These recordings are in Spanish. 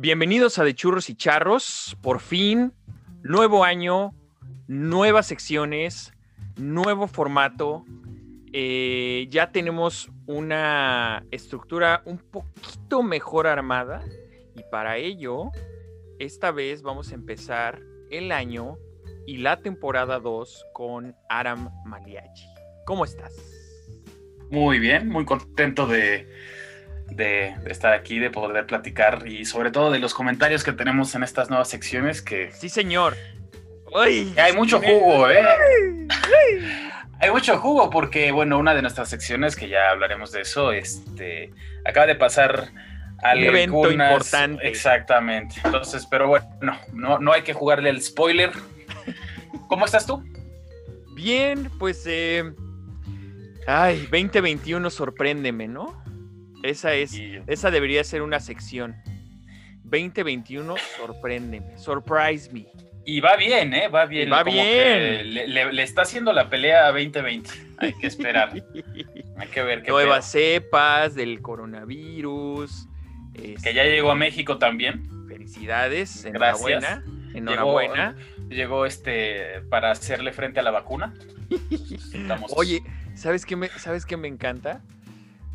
Bienvenidos a De Churros y Charros. Por fin, nuevo año, nuevas secciones, nuevo formato. Eh, ya tenemos una estructura un poquito mejor armada y para ello, esta vez vamos a empezar el año y la temporada 2 con Aram Maliachi. ¿Cómo estás? Muy bien, muy contento de, de, de estar aquí, de poder platicar y sobre todo de los comentarios que tenemos en estas nuevas secciones que... Sí, señor. Que hay mucho jugo, ¿eh? Hay mucho jugo porque, bueno, una de nuestras secciones, que ya hablaremos de eso, este, acaba de pasar Un evento importante. Exactamente. Entonces, pero bueno, no, no hay que jugarle el spoiler. ¿Cómo estás tú? Bien, pues. eh, ay, 2021, sorpréndeme, ¿no? Esa es. Y- Esa debería ser una sección. 2021, sorpréndeme. Surprise me. Y va bien, ¿eh? Va bien. Va como bien. Le, le- le está haciendo la pelea a 2020. Hay que esperar. Hay que ver qué Nuevas cepas del coronavirus. Que ya llegó a México también. Felicidades. Gracias. Enhorabuena. Enhorabuena. Llegó este para hacerle frente a la vacuna. Estamos- Oye, ¿sabes qué, me, ¿sabes qué me encanta?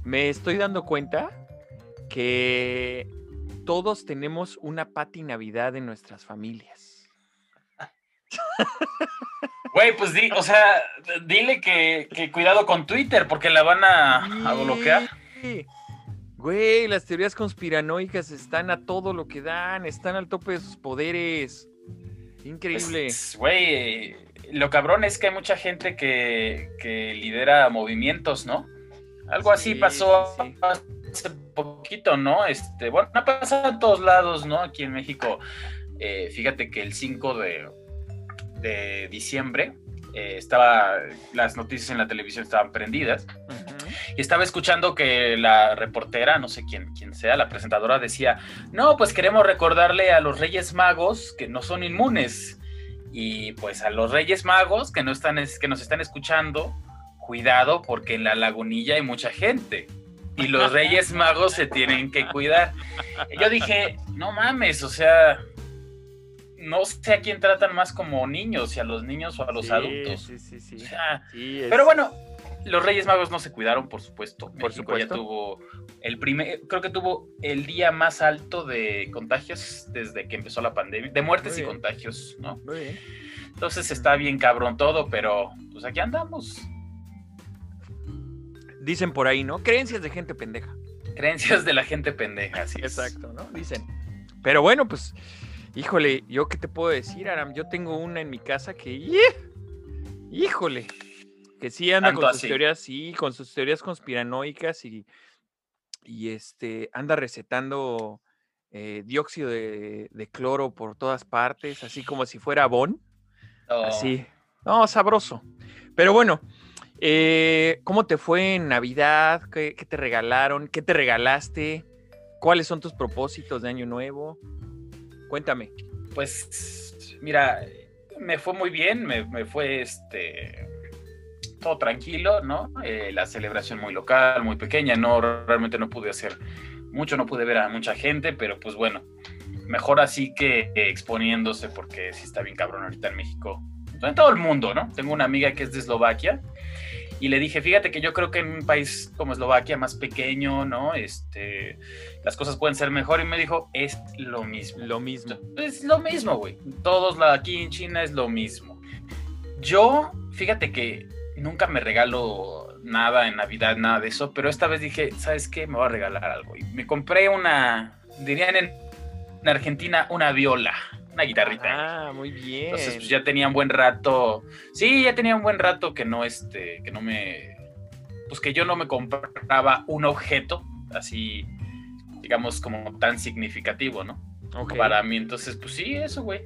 Me estoy dando cuenta que todos tenemos una pati Navidad en nuestras familias. Güey, pues di, o sea, dile que, que cuidado con Twitter porque la van a, a bloquear. Güey, las teorías conspiranoicas están a todo lo que dan, están al tope de sus poderes. Increíble. Pues, Güey, lo cabrón es que hay mucha gente que, que lidera movimientos, ¿no? Algo así Sí, pasó sí, sí. hace poquito, ¿no? Este, bueno, ha pasado en todos lados, ¿no? Aquí en México. Eh, fíjate que el 5 de, de diciembre eh, estaba, las noticias en la televisión estaban prendidas. Y estaba escuchando que la reportera, no sé quién, quién sea, la presentadora decía, no, pues queremos recordarle a los Reyes Magos que no son inmunes. Y pues a los Reyes Magos que, no están, es- que nos están escuchando, cuidado porque en la lagunilla hay mucha gente. Y los Reyes Magos se tienen que cuidar. Yo dije, no mames, o sea, no sé a quién tratan más como niños, si a los niños o a los Sí, adultos. Sí, sí, sí. O sea, Sí, es- pero bueno, los Reyes Magos no se cuidaron, por supuesto. Por México ya supuesto. tuvo el primer, creo que tuvo el día más alto de contagios desde que empezó la pandemia, de muertes Muy y bien. contagios, ¿no? Muy bien. Entonces está bien cabrón todo, pero pues aquí andamos. Dicen por ahí, ¿no? Creencias de gente pendeja. Creencias de la gente pendeja, es. Exacto, ¿no? Dicen. Pero bueno, pues, híjole, ¿yo qué te puedo decir, Aram? Yo tengo una en mi casa que, híjole, que sí anda Tanto con sus así. teorías, sí, con sus teorías conspiranoicas y, y este, anda recetando eh, dióxido de, de cloro por todas partes, así como si fuera Bon. Oh, Así. No, sabroso. Pero bueno, eh, ¿cómo te fue en Navidad? ¿Qué, te regalaron? ¿Qué te regalaste? ¿Cuáles son tus propósitos de año nuevo? Cuéntame. Pues mira, me fue muy bien, me, fue este todo tranquilo, ¿no? Eh, la celebración muy local, muy pequeña, no realmente no pude hacer mucho, no pude ver a mucha gente, pero pues bueno, mejor así que exponiéndose porque sí está bien cabrón ahorita en México. En todo el mundo, ¿no? Tengo una amiga que es de Eslovaquia y le dije, fíjate que yo creo que en un país como Eslovaquia, más pequeño, ¿no? Este, las cosas pueden ser mejor y me dijo, es lo mismo. Lo mismo. Es lo mismo, güey. Todos la- aquí en China es lo mismo. Yo, fíjate que nunca me regalo nada en Navidad, nada de eso, pero esta vez dije, ¿sabes qué? Me voy a regalar algo. Y me compré una, dirían en, en Argentina, una viola, una guitarrita. Ah, muy bien. Entonces, pues ya tenía un buen rato. Sí, ya tenía un buen rato que no, este, que no me. Pues que yo no me compraba un objeto así, digamos, como tan significativo, ¿no? Ok, Para mí, entonces, pues sí, eso, güey.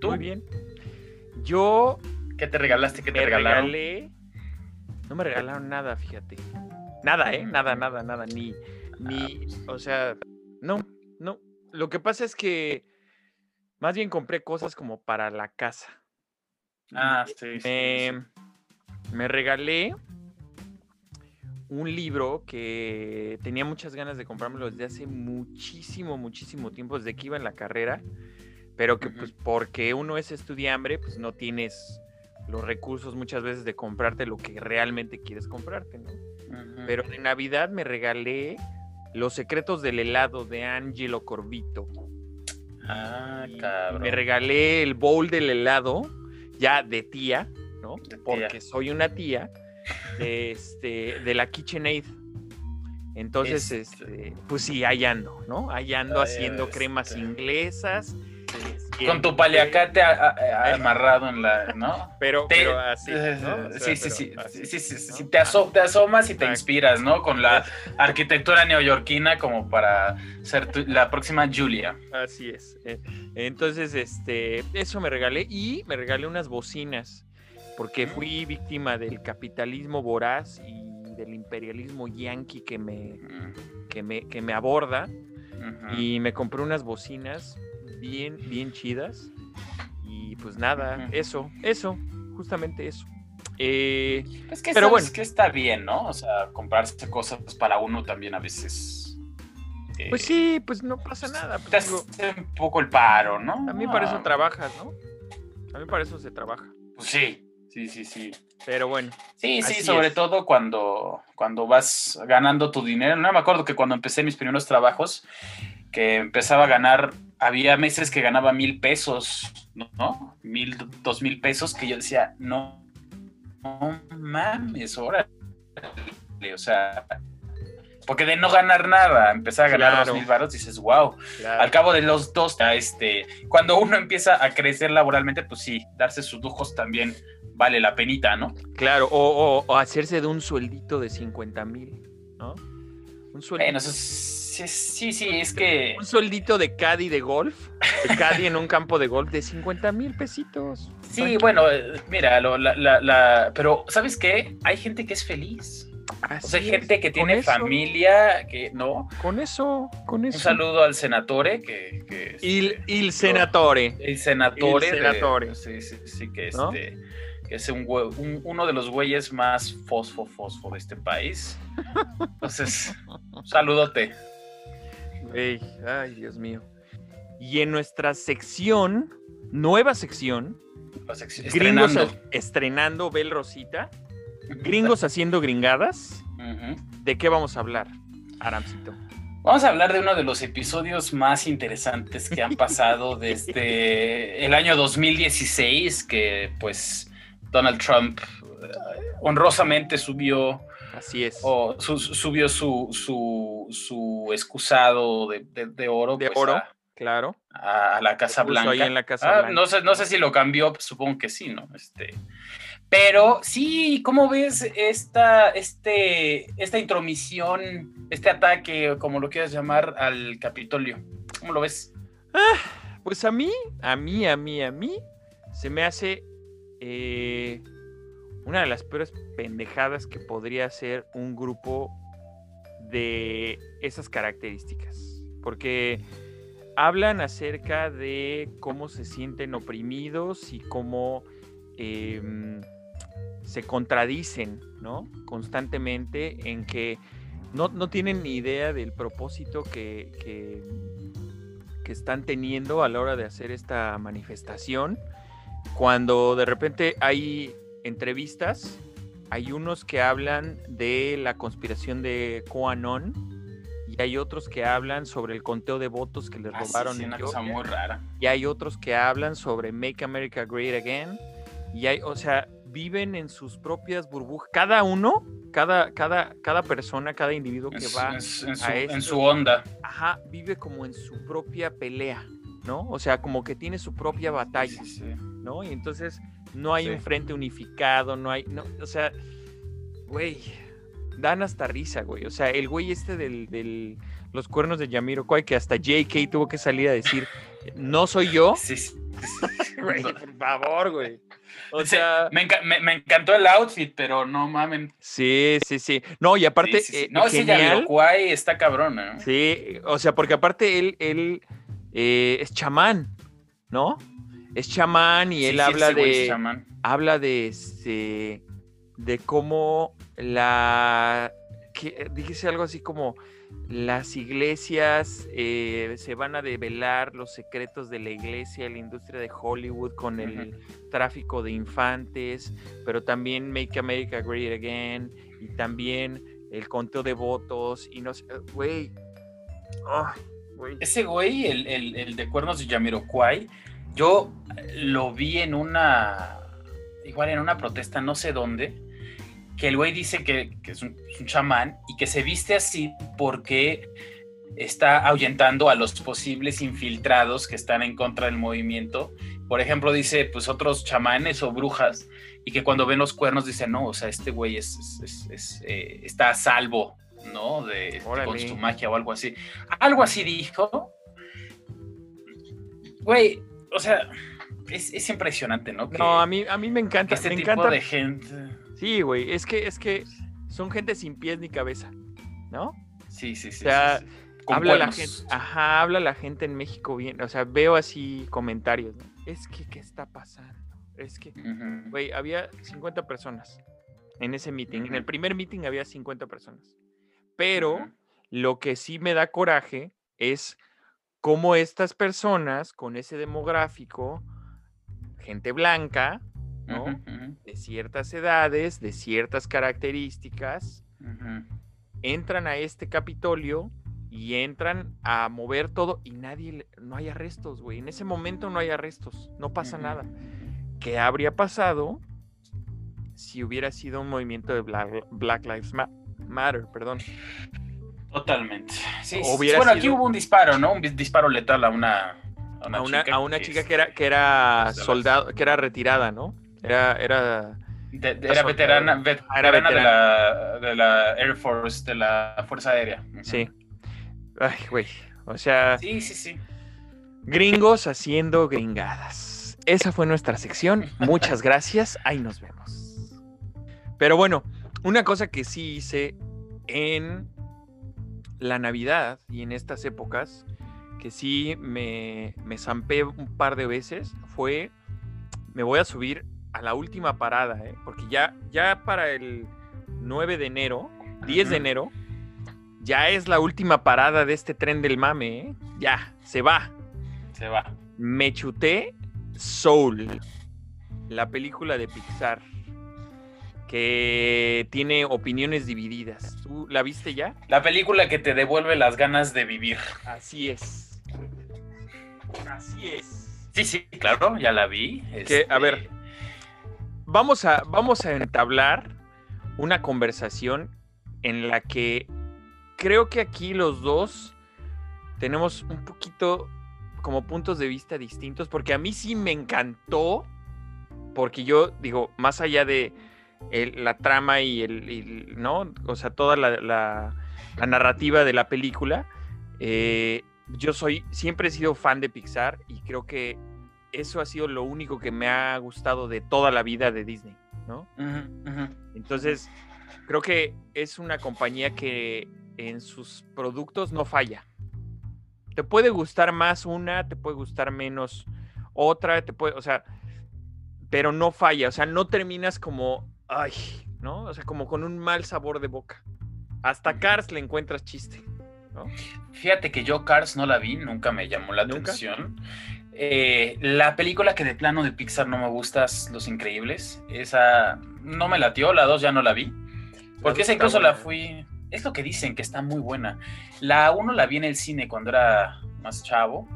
¿Tú? Muy bien. Yo ¿Qué te regalaste? ¿Qué te me regalaron? regalé. No me regalaron nada, fíjate. Nada, ¿eh? Nada, nada, nada. Ni, ni, o sea, no, no. Lo que pasa es que más bien compré cosas como para la casa. Ah, sí, sí, sí. me, me regalé un libro que tenía muchas ganas de comprármelo desde hace muchísimo, muchísimo tiempo, desde que iba en la carrera, pero que pues porque uno es estudiante, pues no tienes los recursos muchas veces de comprarte lo que realmente quieres comprarte, ¿no? Pero de Navidad me regalé Los secretos del helado de Angelo Corvito. Ah, cabrón. Me regalé el bowl del helado, ya de tía, ¿no? Porque soy una tía de, este, de la KitchenAid. Entonces, este, pues sí, ahí ando, ¿no? Ahí ando haciendo cremas este. Con tu paliacate amarrado en la, ¿no? Pero, pero así, sí, sí, sí, sí, sí, te, asomas y te inspiras, ¿no? Con la arquitectura neoyorquina como para ser la próxima Julia. Así es. Eh, entonces, este, eso me regalé y me regalé unas bocinas porque fui víctima del capitalismo voraz y del imperialismo yanqui que me, que me, que me aborda. Y me compré unas bocinas bien, bien chidas. Y pues nada, eso, eso, justamente eso. Eh, es que pero bueno. Que está bien, ¿no? O sea, comprarse cosas para uno también a veces. Eh, pues sí, pues no pasa nada. Pues, te hace un poco el paro, ¿no? A mí para eso trabajas, ¿no? A mí para eso se trabaja. Pues sí, Sí, sí, sí. Pero bueno. Sí, sí, sobre todo cuando, cuando vas ganando tu dinero. No me acuerdo que cuando empecé mis primeros trabajos, que empezaba a ganar, había meses que ganaba mil pesos, ¿no? Mil, dos mil pesos, que yo decía, no, no mames, órale. O sea, porque de no ganar nada, empezar a ganar dos mil baros, dices, wow. Al cabo de los dos, este, cuando uno empieza a crecer laboralmente, pues sí, darse sus lujos también vale la penita, ¿no? Claro, o, hacerse de un sueldito de 50 mil, ¿no? Un sueldito. Bueno, sí, sí, es que... Un sueldito de caddy de golf, de caddy en un campo de golf de 50 mil pesitos. Sí, bueno, mira, la, pero ¿sabes qué? Hay gente que es feliz. o sea, hay gente que tiene familia, que no. Con eso, con eso. Un saludo al senatore, que... que el, el senatore. El senatore. El senatore. sí, sí, sí, que este que es un, uno de los güeyes más fosfo fosfo de este país. Entonces, saludote. Ay, Dios mío. Y en nuestra sección, nueva sección, gringos estrenando Bel Rosita, gringos haciendo gringadas. ¿De qué vamos a hablar, Aramcito? Vamos a hablar de uno de los episodios más interesantes que han pasado desde el año 2016, que pues Donald Trump eh, honrosamente subió. Así es. O subió su, su, su, excusado de, de, oro. De pues, oro, claro. A, la Casa Blanca. Ahí en la Casa ah, No sé, no sé si lo cambió, pues, supongo que sí, ¿no? Este. Pero sí, ¿cómo ves esta, este, esta intromisión, este ataque, como lo quieras llamar, al Capitolio? ¿Cómo lo ves? Ah, pues a mí, a mí, a mí, a mí, se me hace eh, una de las peores pendejadas que podría ser un grupo de esas características. Porque hablan acerca de cómo se sienten oprimidos y cómo em, se contradicen, ¿no? Constantemente en que no, tienen ni idea del propósito que, que, están teniendo a la hora de hacer esta manifestación cuando de repente hay entrevistas, hay unos que hablan de la conspiración de QAnon y hay otros que hablan sobre el conteo de votos que les ah, robaron. una cosa muy rara. Y hay otros que hablan sobre Make America Great Again. Y hay, o sea, viven en sus propias burbujas. Cada uno, cada, cada, cada persona, cada individuo que va en, su, en su onda. Ajá, vive como en su propia pelea, ¿no? O sea, como que tiene su propia batalla. Sí, sí. ¿no? Y entonces no hay un frente unificado, no hay, no, o sea, güey, dan hasta risa, güey. O sea, el güey este del, del los cuernos de Yamiro Kwai, que hasta JK tuvo que salir a decir, no soy yo. Sí, sí. güey, por favor, güey. O sea, me, encantó el outfit, pero no mamen. Sí, sí, sí. No, y aparte. Eh, no, ese Kwai está cabrón, ¿no? Sí, o sea, porque aparte él, él eh, es chamán, ¿no? Es chamán y él habla, de, habla de este, de cómo la que dijese algo así como las iglesias eh, se van a develar los secretos de la iglesia, la industria de Hollywood con el tráfico de infantes, pero también Make America Great Again y también el conteo de votos y no sé, güey. Ese güey, el, el, de cuernos de Yamiroquai, yo lo vi en una, igual en una protesta, no sé dónde, que el güey dice que, es, un, chamán y que se viste así porque está ahuyentando a los posibles infiltrados que están en contra del movimiento. Por ejemplo, dice, pues otros chamanes o brujas, y que cuando ven los cuernos dicen, no, o sea, este güey es, eh, está a salvo, ¿no? De, con su magia o algo así. Algo así dijo. Güey, o sea, es, impresionante, ¿no? no, a mí, a mí me encanta. Este me tipo encanta. de gente Sí, güey, es que, es que son gente sin pies ni cabeza, ¿no? Sí, sí, sí. O sea, habla la gente, ajá, habla la gente en México bien, o sea, veo así comentarios, ¿no? Es que, ¿qué está pasando? Es que, güey, había 50 personas en ese meeting. En el primer meeting había 50 personas. Pero lo que sí me da coraje es cómo estas personas con ese demográfico, gente blanca, de ciertas edades, de ciertas características, entran a este Capitolio y entran a mover todo y nadie, no hay arrestos, güey. En ese momento no hay arrestos, no pasa nada. ¿Qué habría pasado si hubiera sido un movimiento de Black, Lives Matter, perdón? Totalmente. bueno, aquí hubo un disparo, ¿no? Un disparo letal a una, a una, chica, que, era, que era soldado, que era retirada, ¿no? Era, era, era veterana, veterana, De, la, Air Force, de la Fuerza Aérea. Sí. Ay, güey. O sea. Sí, sí, sí. Gringos haciendo gringadas. Esa fue nuestra sección. Muchas gracias. Ahí nos vemos. Pero bueno, una cosa que sí hice en la Navidad y en estas épocas, que sí me, me zampé un par de veces, fue me voy a subir a la última parada, ¿eh? porque ya, ya para el 9 de enero, 10 de enero, ya es la última parada de este tren del mame, ¿eh? ya, se va. Se va. Me chuté Soul, la película de Pixar, que tiene opiniones divididas. ¿Tú la viste ya? La película que te devuelve las ganas de vivir. Así es. Así es. Sí, sí, claro, ya la vi. Que, a ver, este, vamos a, vamos a entablar una conversación en la que creo que aquí los dos tenemos un poquito como puntos de vista distintos, porque a mí sí me encantó, porque yo digo, más allá de la trama y el, ¿no? O sea, toda la, narrativa de la película, eh, yo soy, siempre he sido fan de Pixar y creo que eso ha sido lo único que me ha gustado de toda la vida de Disney, ¿no? Entonces, creo que es una compañía que en sus productos no falla. Te puede gustar más una, te puede gustar menos otra, te puede, o sea, pero no falla, o sea, no terminas como, ay, ¿no? O sea, como con un mal sabor de boca. Hasta Cars le encuentras chiste, ¿no? Fíjate que yo Cars no la vi, nunca me llamó la atención. Eh, la película que de plano de Pixar no me gusta es Los Increíbles. Esa no me latió, la dos ya no la vi. Porque esa incluso la fui. Es lo que dicen, que está muy buena. La uno la vi en el cine cuando era más chavo.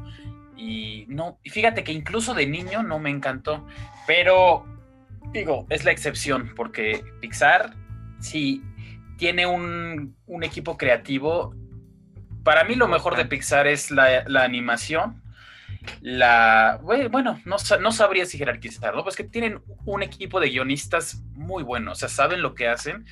Y no, fíjate que incluso de niño no me encantó. Pero digo, es la excepción, porque Pixar sí tiene un, equipo creativo. Para mí lo mejor de Pixar es la, la animación la. Bueno, no, no sabría si jerarquizarlo, pues que tienen un equipo de guionistas muy bueno, o sea, saben lo que hacen.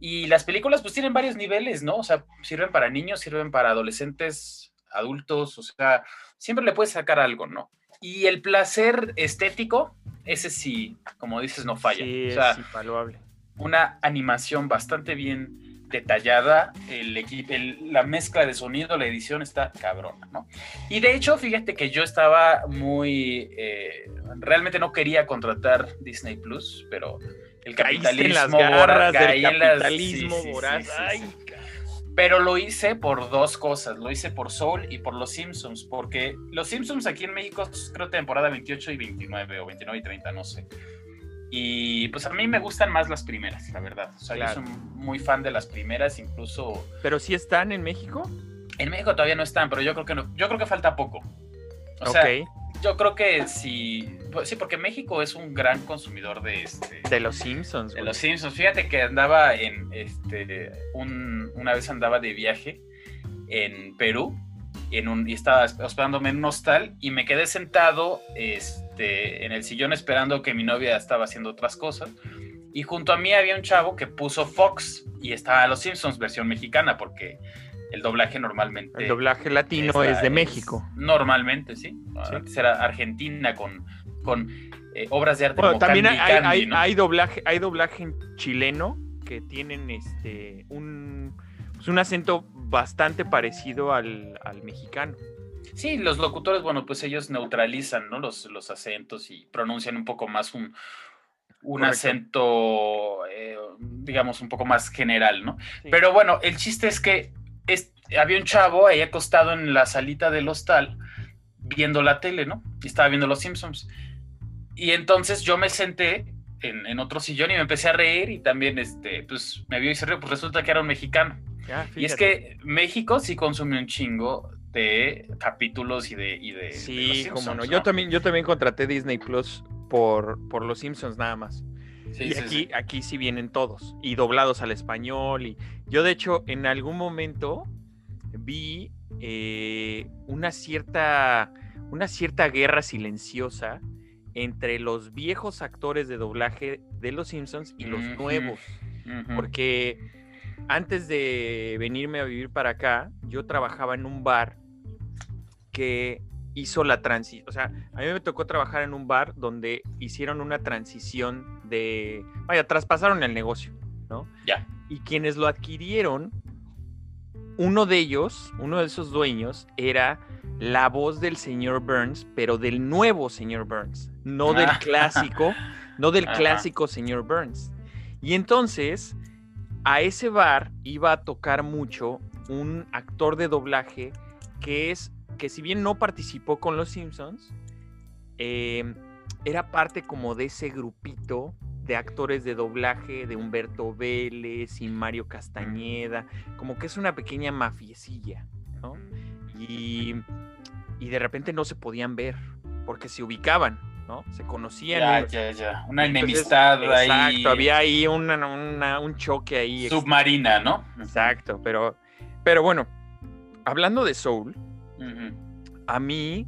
Y las películas, pues tienen varios niveles, ¿no? O sea, sirven para niños, sirven para adolescentes, adultos, o sea, siempre le puedes sacar algo, ¿no? Y el placer estético, ese sí, como dices, no falla. Sí, o sea, es invaluable. Una animación bastante bien detallada, el, equipo, la mezcla de sonido, la edición está cabrona, ¿no? Y de hecho, fíjate que yo estaba muy, eh, realmente no quería contratar Disney Plus, pero el capitalismo voraz, capitalismo voraz. Ay, Pero lo hice por dos cosas, lo hice por Soul y por Los Simpsons, porque Los Simpsons aquí en México creo temporada 28 y 29 o 29 y 30, no sé. Y pues a mí me gustan más las primeras, la verdad. O sea, yo soy muy fan de las primeras, incluso. ¿Pero sí están en México? En México todavía no están, pero yo creo que no, yo creo que falta poco. O sea, yo creo que sí, pues, sí, porque México es un gran consumidor de este. De los Simpsons. De los Simpsons. Fíjate que andaba en este. una vez andaba de viaje en Perú en un, y estaba hospedándome en un hostal y me quedé sentado este, en el sillón esperando que mi novia estaba haciendo otras cosas. Y junto a mí había un chavo que puso Fox y estaba Los Simpsons versión mexicana porque el doblaje normalmente... El doblaje latino es, de México. Normalmente, sí. Antes era Argentina con, con eh, obras de arte. Bueno, también hay, hay, doblaje, hay doblaje chileno que tienen este un, pues un acento bastante parecido al, mexicano. Sí, los locutores, bueno, pues ellos neutralizan ¿no? los, los acentos y pronuncian un poco más un, un acento, eh, digamos, un poco más general, ¿no? Pero bueno, el chiste es que había un chavo ahí acostado en la salita del hostal viendo la tele, ¿no? Y estaba viendo Los Simpsons. Y entonces yo me senté en, otro sillón y me empecé a reír y también, este, pues me vio y se rió, pues resulta que era un mexicano. y es que México sí consume un chingo de capítulos y de... Y de sí, como no. Yo, también, yo también contraté Disney Plus por, por Los Simpsons nada más. Y aquí, aquí sí vienen todos y doblados al español. Y yo, de hecho, en algún momento vi eh, una cierta una cierta guerra silenciosa entre los viejos actores de doblaje de Los Simpsons y los nuevos. Porque antes de venirme a vivir para acá, yo trabajaba en un bar que hizo la transición, o sea, a mí me tocó trabajar en un bar donde hicieron una transición de, vaya, traspasaron el negocio, ¿no? Ya. Y quienes lo adquirieron, uno de ellos, uno de esos dueños, era la voz del señor Burns, pero del nuevo señor Burns, no del ah. clásico, no del clásico señor Burns. Y entonces, a ese bar iba a tocar mucho un actor de doblaje que es, que si bien no participó con los Simpsons, em, era parte como de ese grupito de actores de doblaje de Humberto Vélez y Mario Castañeda, como que es una pequeña mafiecilla, ¿no? Y, y de repente no se podían ver, porque se ubicaban, ¿no? Se conocían. Ya, ya, ya. Una enemistad ahí. Exacto, había ahí un choque ahí. Submarina, ¿no? Exacto, pero, pero bueno, hablando de Soul, a mí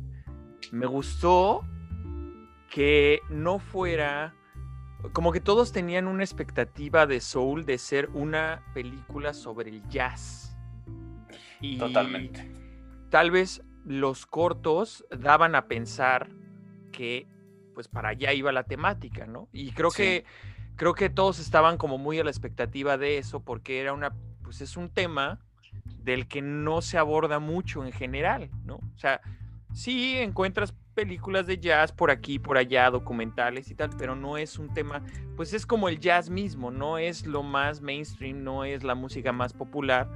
me gustó que no fuera como que todos tenían una expectativa de Soul de ser una película sobre el jazz. Y Totalmente. Tal vez los cortos daban a pensar que pues para allá iba la temática, ¿no? Y creo que creo que todos estaban como muy a la expectativa de eso porque era una pues es un tema del que no se aborda mucho en general, ¿no? O sea, sí encuentras películas de jazz por aquí, por allá, documentales y tal, pero no es un tema, pues es como el jazz mismo, no es lo más mainstream, no es la música más popular.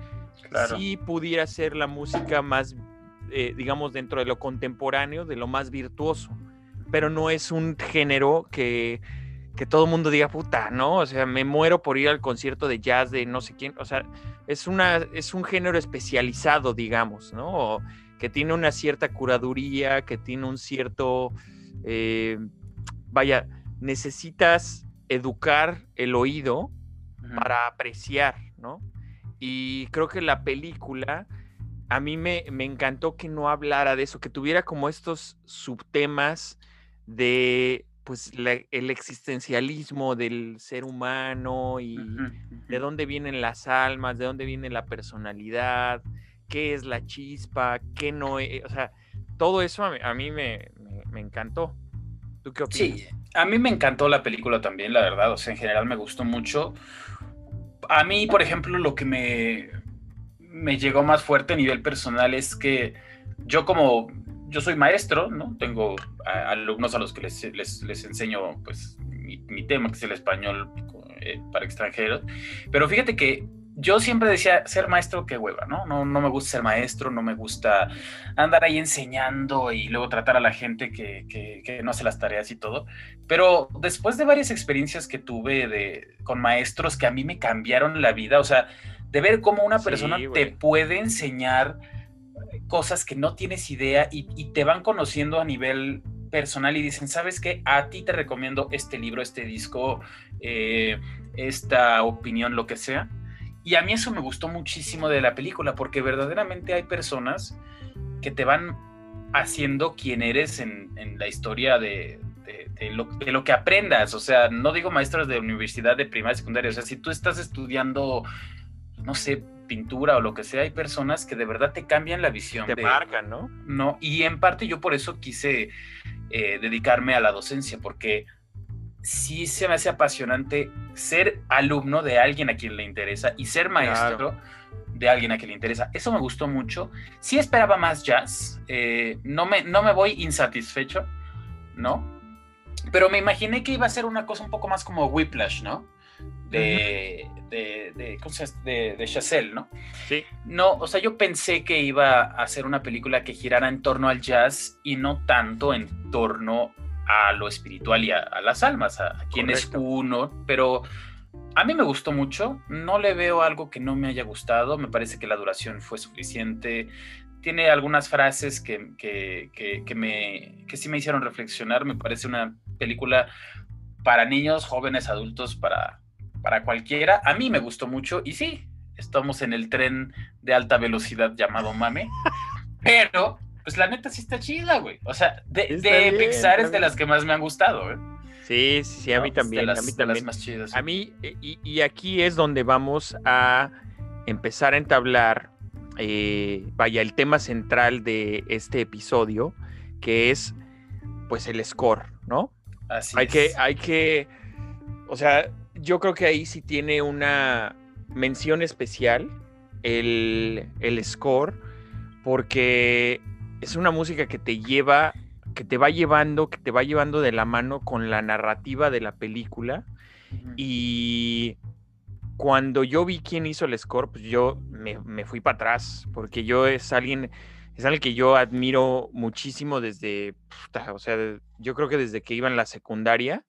Sí pudiera ser la música más, eh, digamos, dentro de lo contemporáneo, de lo más virtuoso, pero no es un género que, que todo el mundo diga, puta, ¿no? O sea, me muero por ir al concierto de jazz de no sé quién, o sea, es, una, es un género especializado, digamos, ¿no? Que tiene una cierta curaduría, que tiene un cierto, eh, vaya, necesitas educar el oído para apreciar, ¿no? Y creo que la película, a mí me, encantó que no hablara de eso, que tuviera como estos subtemas de pues el existencialismo del ser humano y de dónde vienen las almas, de dónde viene la personalidad, qué es la chispa, qué no es, o sea, todo eso a mí, me, encantó. ¿Tú qué opinas? Sí, a mí me encantó la película también, la verdad, o sea, en general me gustó mucho. A mí, por ejemplo, lo que me, me llegó más fuerte a nivel personal es que yo como, yo soy maestro, ¿no? Tengo alumnos a los que les, les, enseño, pues, mi, tema, que es el español eh, para extranjeros, pero fíjate que yo siempre decía, ser maestro, qué hueva, ¿no? ¿no? No me gusta ser maestro, no me gusta andar ahí enseñando y luego tratar a la gente que, que, no hace las tareas y todo. Pero después de varias experiencias que tuve de, con maestros que a mí me cambiaron la vida, o sea, de ver cómo una persona te puede enseñar cosas que no tienes idea y, y te van conociendo a nivel personal y dicen, ¿sabes qué? A ti te recomiendo este libro, este disco, eh, esta opinión, lo que sea y a mí eso me gustó muchísimo de la película, porque verdaderamente hay personas que te van haciendo quien eres en, la historia de, lo, que aprendas. O sea, no digo maestros de universidad, de primaria, secundaria. O sea, si tú estás estudiando, no sé, pintura o lo que sea, hay personas que de verdad te cambian la visión. Te marcan, ¿no? No, y en parte yo por eso quise eh, dedicarme a la docencia, porque sí se me hace apasionante ser alumno de alguien a quien le interesa y ser maestro de alguien a quien le interesa. Eso me gustó mucho. Sí esperaba más jazz. Eh, no, me, no me voy insatisfecho, ¿no? Pero me imaginé que iba a ser una cosa un poco más como Whiplash, ¿no? De, de, de, ¿cómo se llama? de, de Chazelle, ¿no? Sí. No, o sea, yo pensé que iba a ser una película que girara en torno al jazz y no tanto en torno a lo espiritual y a, las almas, a, quien es uno, pero a mí me gustó mucho, no le veo algo que no me haya gustado, me parece que la duración fue suficiente, tiene algunas frases que, que, me, que sí me hicieron reflexionar, me parece una película para niños, jóvenes, adultos, para, para cualquiera, a mí me gustó mucho y sí, estamos en el tren de alta velocidad llamado Mame, pero pues la neta sí está chida, güey. O sea, de, Pixar es de las que más me han gustado, güey. Sí, sí, sí, a mí también. a mí también. más chidas. A mí, eh, y, aquí es donde vamos a empezar a entablar, eh, vaya, el tema central de este episodio, que es, pues, el score, ¿no? Así hay Que, hay que, o sea, yo creo que ahí sí tiene una mención especial el, el score, porque es una música que te lleva, que te va llevando, que te va llevando de la mano con la narrativa de la película. Y cuando yo vi quién hizo el score, pues yo me, fui para atrás, porque yo es alguien, es alguien que yo admiro muchísimo desde, o sea, yo creo que desde que iba en la secundaria,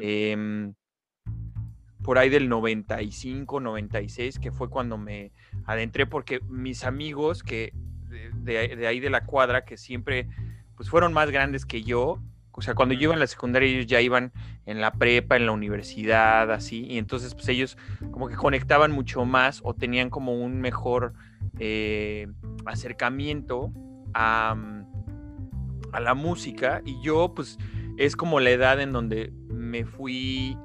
em, por ahí del 95, 96, que fue cuando me adentré, porque mis amigos que de, ahí de la cuadra que siempre pues fueron más grandes que yo. O sea, cuando yo iba en la secundaria ellos ya iban en la prepa, en la universidad, así. Y entonces pues ellos como que conectaban mucho más o tenían como un mejor eh, acercamiento a, a la música. Y yo pues es como la edad en donde me fui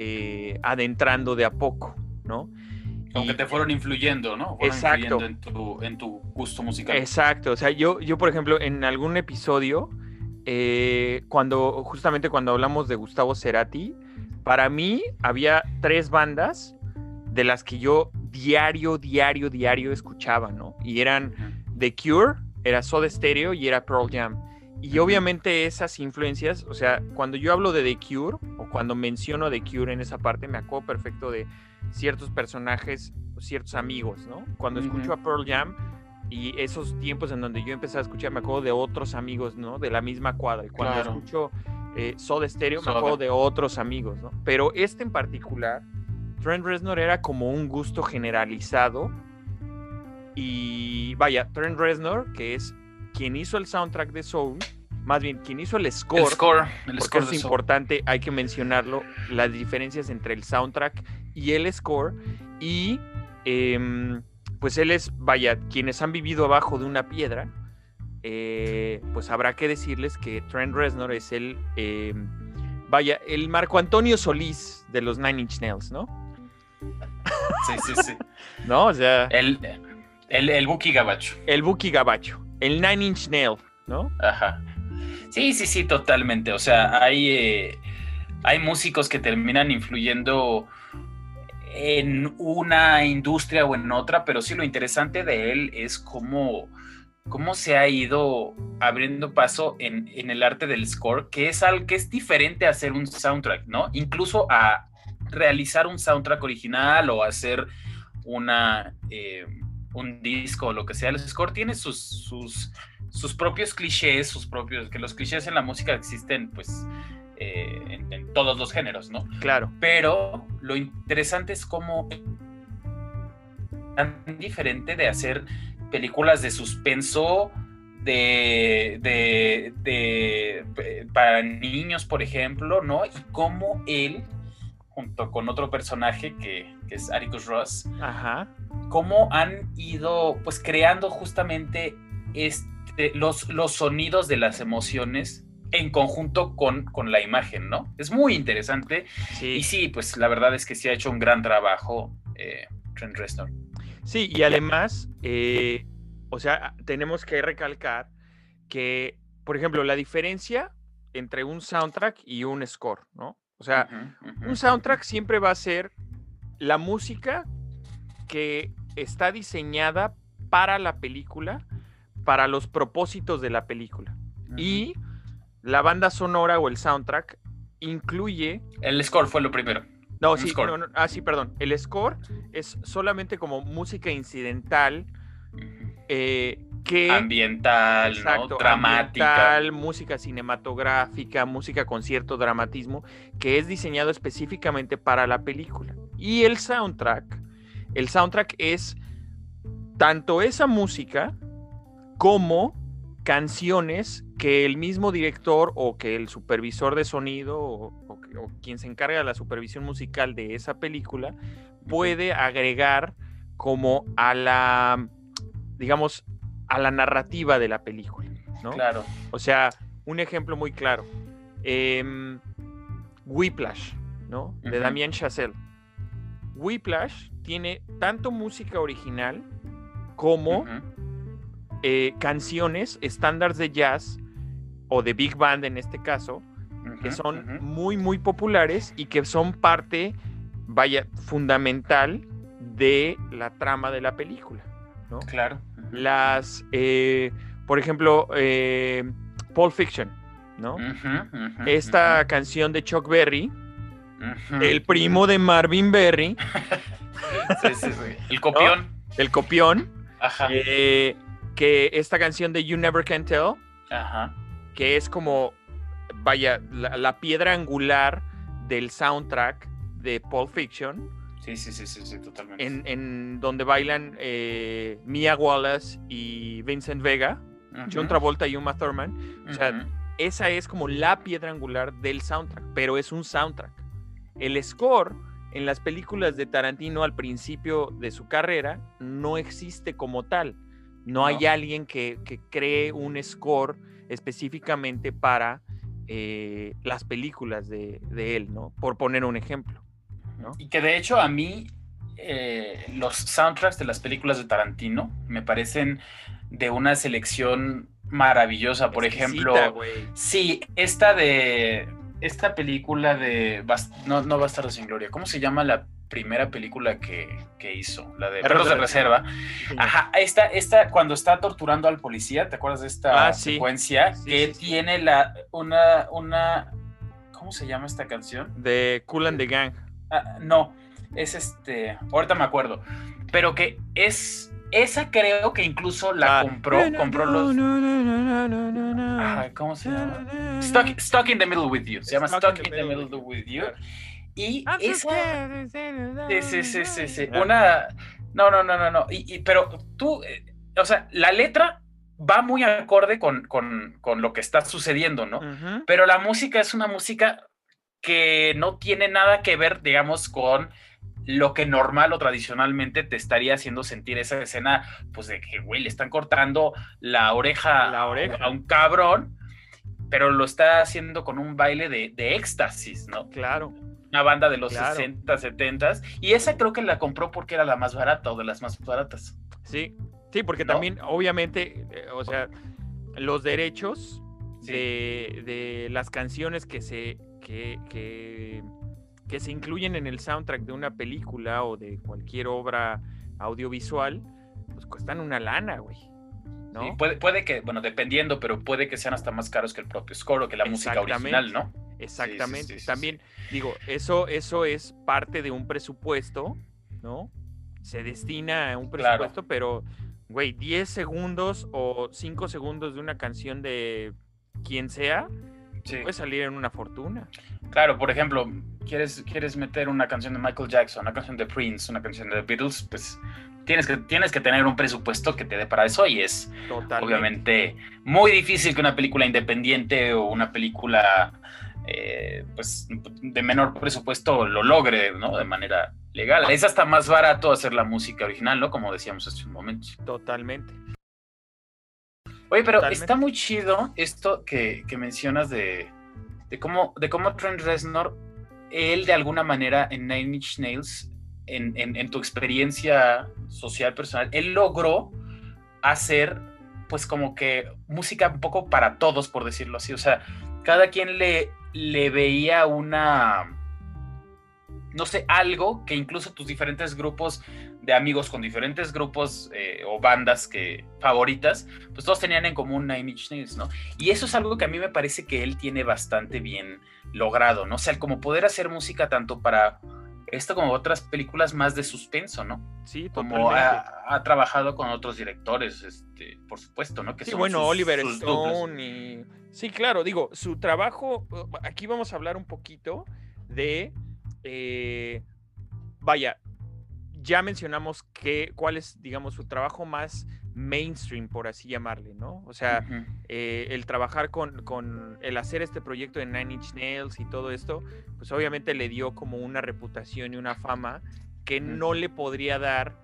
eh, adentrando de a poco, ¿no? Aunque te fueron influyendo, ¿no? exacto. en tu, gusto musical. Exacto. O sea, yo, yo por ejemplo, en algún episodio, eh, cuando, justamente cuando hablamos de Gustavo Cerati, para mí había tres bandas de las que yo diario, diario, diario escuchaba, ¿no? Y eran The Cure, era Soda Stereo y era Pearl Jam. Y obviamente esas influencias, o sea, cuando yo hablo de The Cure o cuando menciono The Cure en esa parte, me acuerdo perfecto de ciertos personajes, ciertos amigos, ¿no? Cuando escucho a Pearl Jam y esos tiempos en donde yo empecé a escuchar, me acuerdo de otros amigos, ¿no? De la misma cuadra. Y cuando escucho eh, Soda Stereo, me acuerdo de otros amigos, ¿no? Pero este en particular, Trent Reznor era como un gusto generalizado. Y vaya, Trent Reznor, que es quien hizo el soundtrack de Soul, más bien quien hizo el score, el score, el porque es importante, hay que mencionarlo, las diferencias entre el soundtrack y el score. Y em, pues él es, vaya, quienes han vivido abajo de una piedra, eh, pues habrá que decirles que Trent Reznor es el, em, vaya, el Marco Antonio Solís de los Nine Inch Nails, ¿no? Sí, sí, sí. ¿No? O sea. El, el, el Buki Gabacho. El Buki Gabacho. El Nine Inch Nail, ¿no? Ajá. Sí, sí, sí, totalmente. O sea, hay, eh, hay músicos que terminan influyendo en una industria o en otra, pero sí lo interesante de él es cómo, cómo se ha ido abriendo paso en, el arte del score, que es algo que es diferente a hacer un soundtrack, ¿no? Incluso a realizar un soundtrack original o hacer una, eh, un disco o lo que sea. El score tiene sus, sus, sus propios clichés, sus propios, que los clichés en la música existen pues eh, en, en, todos los géneros, ¿no? Claro. Pero lo interesante es cómo tan diferente de hacer películas de suspenso de, de, de, para niños, por ejemplo, ¿no? Y cómo él, junto con otro personaje que, que es Atticus Ross, Ajá. cómo han ido pues creando justamente este, los, los sonidos de las emociones en conjunto con, con, la imagen, ¿no? Es muy interesante. Sí. Y sí, pues la verdad es que sí ha hecho un gran trabajo eh, Trent Reznor. Sí, y además, eh, o sea, tenemos que recalcar que, por ejemplo, la diferencia entre un soundtrack y un score, ¿no? O sea, uh -huh, uh -huh. un soundtrack siempre va a ser la música que está diseñada para la película, para los propósitos de la película. Uh -huh. Y la banda sonora o el soundtrack incluye... El score fue lo primero. No, sí, no, no, ah, sí, perdón. El score es solamente como música incidental eh, que... Ambiental, exacto, ¿no? Dramática. Ambiental, música cinematográfica, música con cierto dramatismo, que es diseñado específicamente para la película. Y el soundtrack, el soundtrack es tanto esa música como canciones que el mismo director o que el supervisor de sonido o, o, o, quien se encarga de la supervisión musical de esa película puede agregar como a la, digamos, a la narrativa de la película, ¿no? Claro. O sea, un ejemplo muy claro. Eh, Whiplash, ¿no? De uh -huh. Damien Chazelle. Whiplash tiene tanto música original como uh -huh. eh, canciones estándares de jazz o de big band en este caso, uh -huh, que son uh -huh. muy, muy populares y que son parte, vaya, fundamental de la trama de la película, ¿no? Claro. Las, eh, por ejemplo, eh, Pulp Fiction, ¿no? Esta canción de Chuck Berry, el primo de Marvin Berry. sí, sí, sí. El copión. ¿no? El copión. Eh, que esta canción de You Never Can Tell. Ajá que es como, vaya, la, la, piedra angular del soundtrack de Pulp Fiction. Sí, sí, sí, sí, sí totalmente. En, en donde bailan eh, Mia Wallace y Vincent Vega, uh -huh. John Travolta y Uma Thurman. Uh -huh. O sea, esa es como la piedra angular del soundtrack, pero es un soundtrack. El score en las películas de Tarantino al principio de su carrera no existe como tal. No, no. hay alguien que, que cree un score específicamente para eh, las películas de, de, él, ¿no? Por poner un ejemplo. ¿no? Y que de hecho a mí eh, los soundtracks de las películas de Tarantino me parecen de una selección maravillosa. Por ejemplo, wey. sí, esta de esta película de no, no Bastardos sin Gloria, ¿cómo se llama la primera película que, que hizo? La de Perros de Reserva. Sí. Ajá, esta, esta, cuando está torturando al policía, ¿te acuerdas de esta ah, sí. secuencia? Sí, que tiene la, una, una, ¿cómo se llama esta canción? De Cool and the Gang. Ah, no, es este, ahorita me acuerdo, pero que es esa creo que incluso la ah. compró, compró los. Ay, ¿Cómo se llama? Stuck, Stuck, in the Middle with You. Se llama Stuck, Stuck in the Middle, middle with You. Y esa. Sí, sí, sí, sí, sí. Una. No, no, no, no, no. Y, y, pero tú, eh, o sea, la letra va muy acorde con, con, con lo que está sucediendo, ¿no? Uh -huh. Pero la música es una música que no tiene nada que ver, digamos, con lo que normal o tradicionalmente te estaría haciendo sentir esa escena, pues de que, güey, le están cortando la oreja, la oreja. a un cabrón, pero lo está haciendo con un baile de, de éxtasis, ¿no? Claro. Una banda de los claro. 60, 70, y esa creo que la compró porque era la más barata o de las más baratas. Sí, sí, porque ¿No? también, obviamente, eh, o sea, los derechos sí. de, de, las canciones que se, que, que que se incluyen en el soundtrack de una película o de cualquier obra audiovisual, pues cuestan una lana, güey. Puede, puede, que, bueno, dependiendo, pero puede que sean hasta más caros que el propio score o que la música original, ¿no? Exactamente. Sí, sí, También, digo, eso, eso es parte de un presupuesto, ¿no? se destina a un presupuesto, pero, güey, 10 segundos o 5 segundos de una canción de quien sea, puede salir en una fortuna. Claro, por ejemplo, quieres, quieres meter una canción de Michael Jackson, una canción de Prince, una canción de The Beatles, pues tienes que, tienes que tener un presupuesto que te dé para eso y es obviamente muy difícil que una película independiente o una película eh, pues de menor presupuesto lo logre, ¿no? De manera legal. Es hasta más barato hacer la música original, ¿no? Como decíamos hace un momento. Totalmente. Oye, pero está muy chido esto que, mencionas de, de, cómo, de cómo Trent Reznor, él de alguna manera en Nine Inch Nails, en, tu experiencia social personal, él logró hacer pues como que música un poco para todos, por decirlo así. O sea, cada quien le, le veía una, no sé, algo que incluso tus diferentes grupos de amigos con diferentes grupos eh, o bandas que favoritas, pues todos tenían en común Nine Inch ¿no? Y eso es algo que a mí me parece que él tiene bastante bien logrado, ¿no? O sea, el como poder hacer música tanto para esto como otras películas más de suspenso, ¿no? Sí, Como ha, trabajado con otros directores, este, por supuesto, ¿no? Que sí, bueno, Oliver Stone y... Sí, claro, digo, su trabajo, aquí vamos a hablar un poquito de... Eh, vaya, ya mencionamos que, cuál es, digamos, su trabajo más mainstream, por así llamarle, ¿no? O sea, eh, el trabajar con, con, el hacer este proyecto de Nine Inch Nails y todo esto, pues obviamente le dio como una reputación y una fama que no le podría dar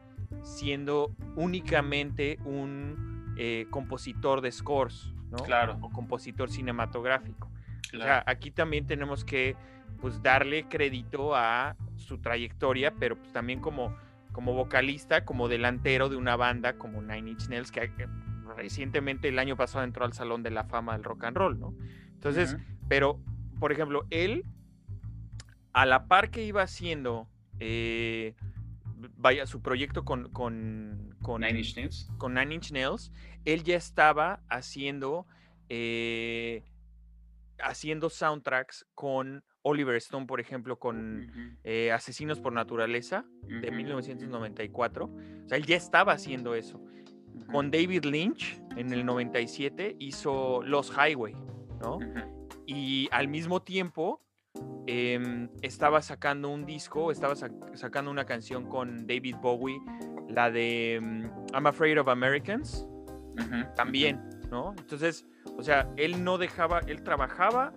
siendo únicamente un eh, compositor de scores, ¿no? Claro. O compositor cinematográfico. O sea, aquí también tenemos que pues darle crédito a su trayectoria, pero pues también como como vocalista, como delantero de una banda como Nine Inch Nails, que recientemente el año pasado entró al Salón de la Fama del Rock and Roll, ¿no? Entonces, pero, por ejemplo, él, a la par que iba haciendo, eh, vaya, su proyecto con, con, con, Nine Inch Nails. Con Nine Inch Nails, él ya estaba haciendo, eh, haciendo soundtracks con Oliver Stone, por ejemplo, con eh, Asesinos por Naturaleza de 1994. O sea, él ya estaba haciendo eso. Con David Lynch en el 97 hizo Los Highway, ¿no? Y al mismo tiempo em, estaba sacando un disco, estaba sacando una canción con David Bowie, la de mm, I'm Afraid of Americans, también, ¿no? Entonces, o sea, él no dejaba, él trabajaba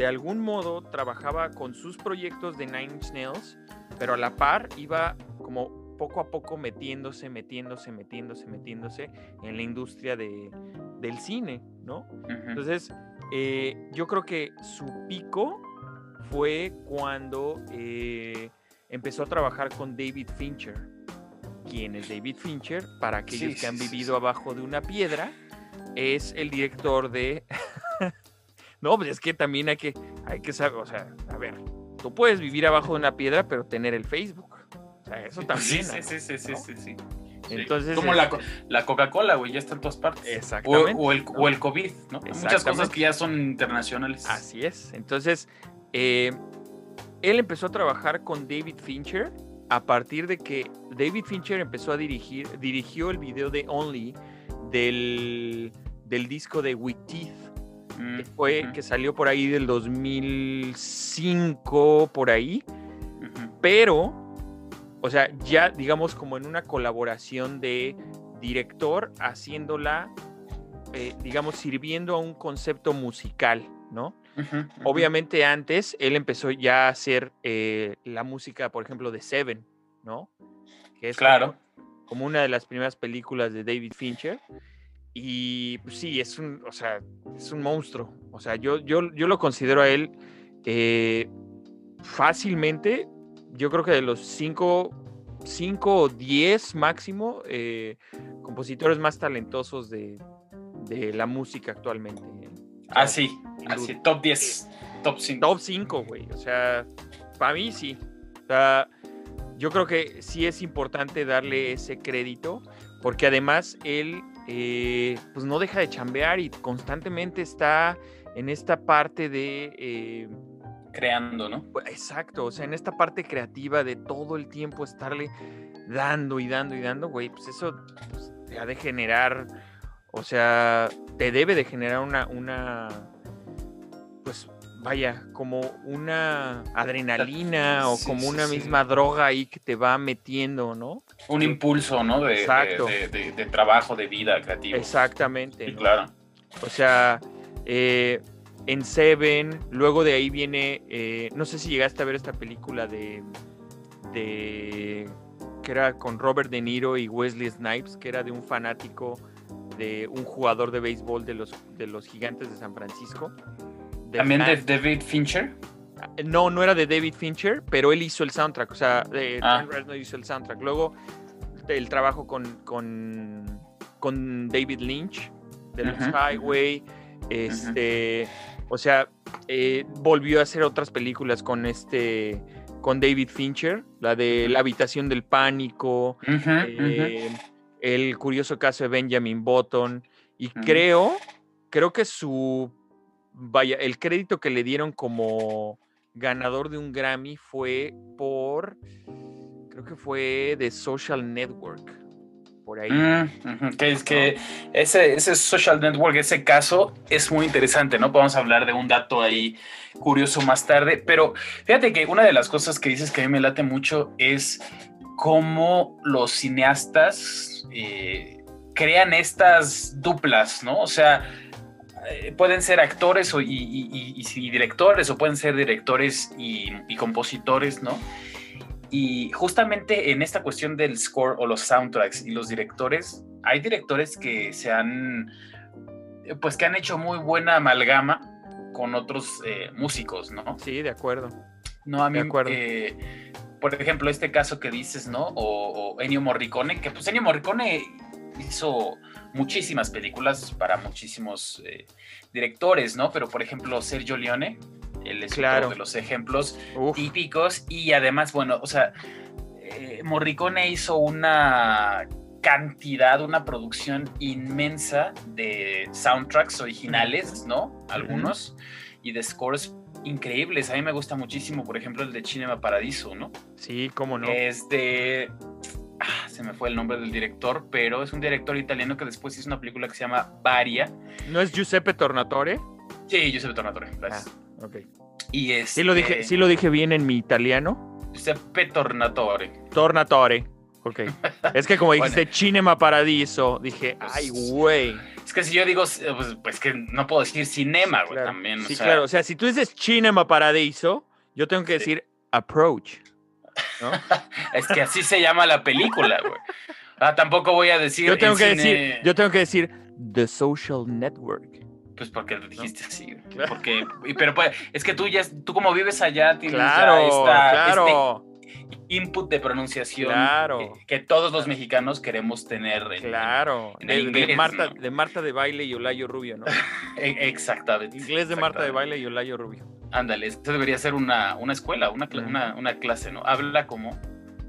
de algún modo trabajaba con sus proyectos de Nine Inch Nails, pero a la par iba como poco a poco metiéndose, metiéndose, metiéndose, metiéndose en la industria de, del cine, ¿no? Entonces, eh, yo creo que su pico fue cuando eh, empezó a trabajar con David Fincher. ¿Quién es David Fincher? Para aquellos que han vivido abajo de una piedra, es el director de No, pues es que también hay que, hay que saber, o sea, a ver, tú puedes vivir abajo de una piedra, pero tener el Facebook. O sea, eso también. Sí, sí, sí, sí, sí, sí, Entonces, como la, la Coca-Cola, güey, ya está en todas partes. Exactamente. O, el, o el, COVID, ¿no? Muchas cosas que ya son internacionales. Así es. Entonces, eh, él empezó a trabajar con David Fincher a partir de que David Fincher empezó a dirigir, dirigió el video de Only del, del disco de With Teeth que fue, que salió por ahí del 2005, por ahí, pero, o sea, ya digamos como en una colaboración de director haciéndola, eh, digamos, sirviendo a un concepto musical, ¿no? Obviamente antes él empezó ya a hacer eh, la música, por ejemplo, de Seven, ¿no? Que es claro. como una de las primeras películas de David Fincher. Y pues, sí, es un, o sea, es un monstruo. O sea, yo, yo, yo lo considero a él eh, fácilmente, yo creo que de los cinco, cinco o diez máximo eh, compositores más talentosos de, la música actualmente. Ah, sí, así, top 10, top 5. Top 5, güey. O sea, para mí sí. O sea, yo creo que sí es importante darle ese crédito, porque además él eh, pues no deja de chambear y constantemente está en esta parte de, eh, creando, ¿no? Pues, exacto, o sea, en esta parte creativa de todo el tiempo estarle dando y dando y dando, güey, pues eso pues, te ha de generar, o sea, te debe de generar una, una, pues vaya, como una adrenalina o como una misma droga ahí que te va metiendo, ¿no? Un impulso, ¿no? De, de, trabajo, de vida creativa. Exactamente. claro. O sea, eh, en Seven, luego de ahí viene, eh, no sé si llegaste a ver esta película de, de, que era con Robert De Niro y Wesley Snipes, que era de un fanático de un jugador de béisbol de los, de los gigantes de San Francisco. ¿También de David Fincher? No, no era de David Fincher, pero él hizo el soundtrack, o sea, ah. no hizo el soundtrack. Luego el trabajo con, con, con David Lynch, de los Highway, este, o sea, eh, volvió a hacer otras películas con este, con David Fincher, la de La habitación del pánico, eh, el curioso caso de Benjamin Button, y creo, creo que su vaya, el crédito que le dieron como ganador de un Grammy fue por, creo que fue de Social Network, por ahí. Mm, que es que ese, ese Social Network, ese caso es muy interesante, ¿no? Podemos hablar de un dato ahí curioso más tarde, pero fíjate que una de las cosas que dices que a mí me late mucho es cómo los cineastas eh, crean estas duplas, ¿no? O sea, pueden ser actores y, directores o pueden ser directores y, compositores, ¿no? Y justamente en esta cuestión del score o los soundtracks y los directores, hay directores que se han, pues que han hecho muy buena amalgama con otros eh, músicos, ¿no? Sí, de acuerdo. No, a mí, de acuerdo. Eh, por ejemplo, este caso que dices, ¿no? O, o Ennio Morricone, que pues Ennio Morricone hizo muchísimas películas para muchísimos eh, directores, ¿no? Pero por ejemplo, Sergio Leone, él es uno de los ejemplos típicos y además, bueno, o sea, eh, Morricone hizo una cantidad, una producción inmensa de soundtracks originales, ¿no? Algunos, y de scores increíbles. A mí me gusta muchísimo, por ejemplo, el de Cinema Paradiso, ¿no? Sí, cómo no. Es de se me fue el nombre del director, pero es un director italiano que después hizo una película que se llama Varia. ¿No es Giuseppe Tornatore? Sí, Giuseppe Tornatore, gracias. Ah, ok. Y es ¿Sí, lo dije, ¿Sí lo dije bien en mi italiano? Giuseppe Tornatore. Tornatore. Ok. es que como dijiste Cinema Paradiso, dije, pues, ay, güey. Es que si yo digo, pues, pues que no puedo decir cinema, güey, también. Sí, claro. O sea, si tú dices Cinema Paradiso, yo tengo que decir Approach. es que así se llama la película, güey. Ah, tampoco voy a decir. Yo tengo, que decir yo tengo que decir The Social Network. Pues porque lo dijiste así. Porque, pero pues, es que tú ya, tú como vives allá, tienes claro, claro. Este input de pronunciación que, todos los mexicanos queremos tener en, claro. En, el de, Marta, de Marta de Baile y Olayo Rubio, ¿no? Exactamente. Inglés de Marta de Baile y Olayo Rubio. Ándale, esto debería ser una, escuela, una, una, clase, ¿no? Habla como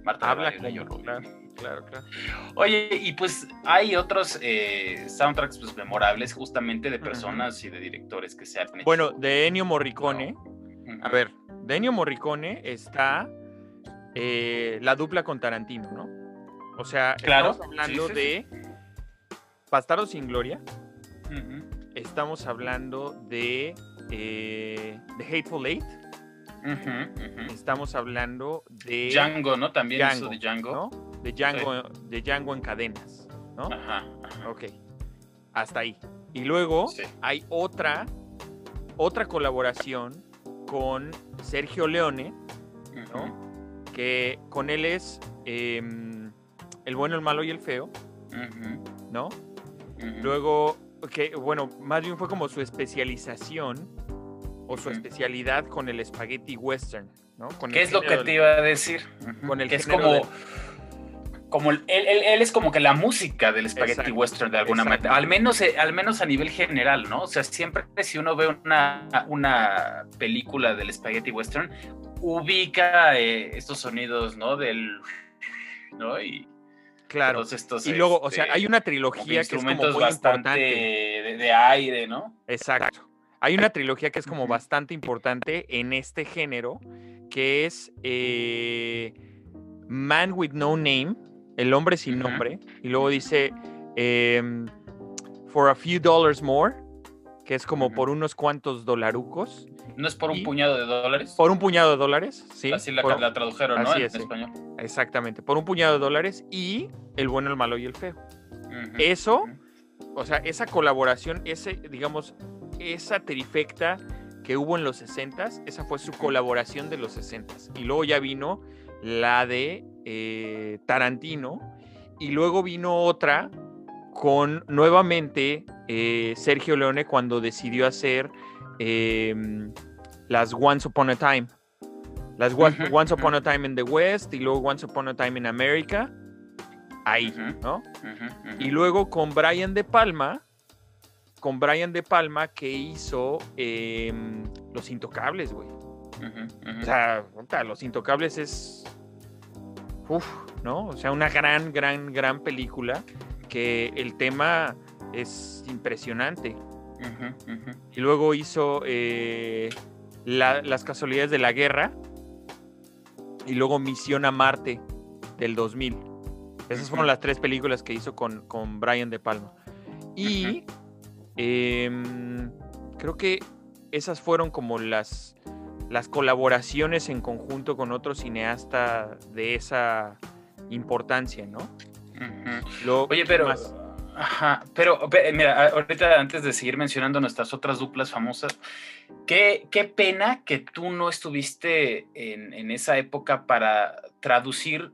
Marta Habla como, claro, claro, claro. Oye, y pues hay otros eh, soundtracks pues, memorables justamente de personas y de directores que se han hecho. Bueno, de Ennio Morricone. A ver, de Ennio Morricone está eh, la dupla con Tarantino, ¿no? O sea, estamos hablando de Bastardo sin Gloria. Estamos hablando de eh, The Hateful Eight. Estamos hablando de. Django, ¿no? También Django, de Django. De Django, de Django en cadenas, ¿no? Ajá, Ok. Hasta ahí. Y luego hay otra, otra colaboración con Sergio Leone, ¿no? Que con él es em, El bueno, el malo y el feo, ¿no? Luego, que bueno, más bien fue como su especialización o su especialidad con el spaghetti western, ¿no? ¿Qué es lo que te iba a decir? Con el que es como, como él, es como que la música del spaghetti western de alguna manera, al menos, eh, al menos a nivel general, ¿no? O sea, siempre si uno ve una, una película del spaghetti western, ubica eh, estos sonidos, ¿no? Del, ¿no? Y, Claro. Estos, y luego, o sea, este, hay una trilogía que es como muy bastante importante. De, de, aire, ¿no? Exacto. Hay una trilogía que es como bastante importante en este género, que es eh, Man with No Name, El hombre sin nombre, y luego dice em, For a Few Dollars More, que es como por unos cuantos dolarucos. ¿No es por un puñado de dólares? Por un puñado de dólares, sí. Así la, tradujeron, ¿no? en español. Exactamente, por un puñado de dólares y El bueno, el malo y el feo. Eso, o sea, esa colaboración, ese, digamos, esa trifecta que hubo en los 60s, esa fue su colaboración de los 60s. Y luego ya vino la de eh, Tarantino. Y luego vino otra con nuevamente eh, Sergio Leone cuando decidió hacer em, las Once Upon a Time. Las Once Upon a Time in the West y luego Once Upon a Time in America. Ahí, ¿no? Y luego con Brian De Palma, con Brian De Palma que hizo em, Los Intocables, güey. O sea, Los Intocables es. Uf, ¿no? O sea, una gran, gran, gran película que el tema es impresionante. Y luego hizo eh, Las casualidades de la guerra y luego Misión a Marte del 2000. Esas fueron las tres películas que hizo con, con Brian De Palma. Y Em, creo que esas fueron como las, las colaboraciones en conjunto con otro cineasta de esa importancia, ¿no? Oye, pero... Ajá, pero mira, ahorita antes de seguir mencionando nuestras otras duplas famosas, qué, qué pena que tú no estuviste en, en, esa época para traducir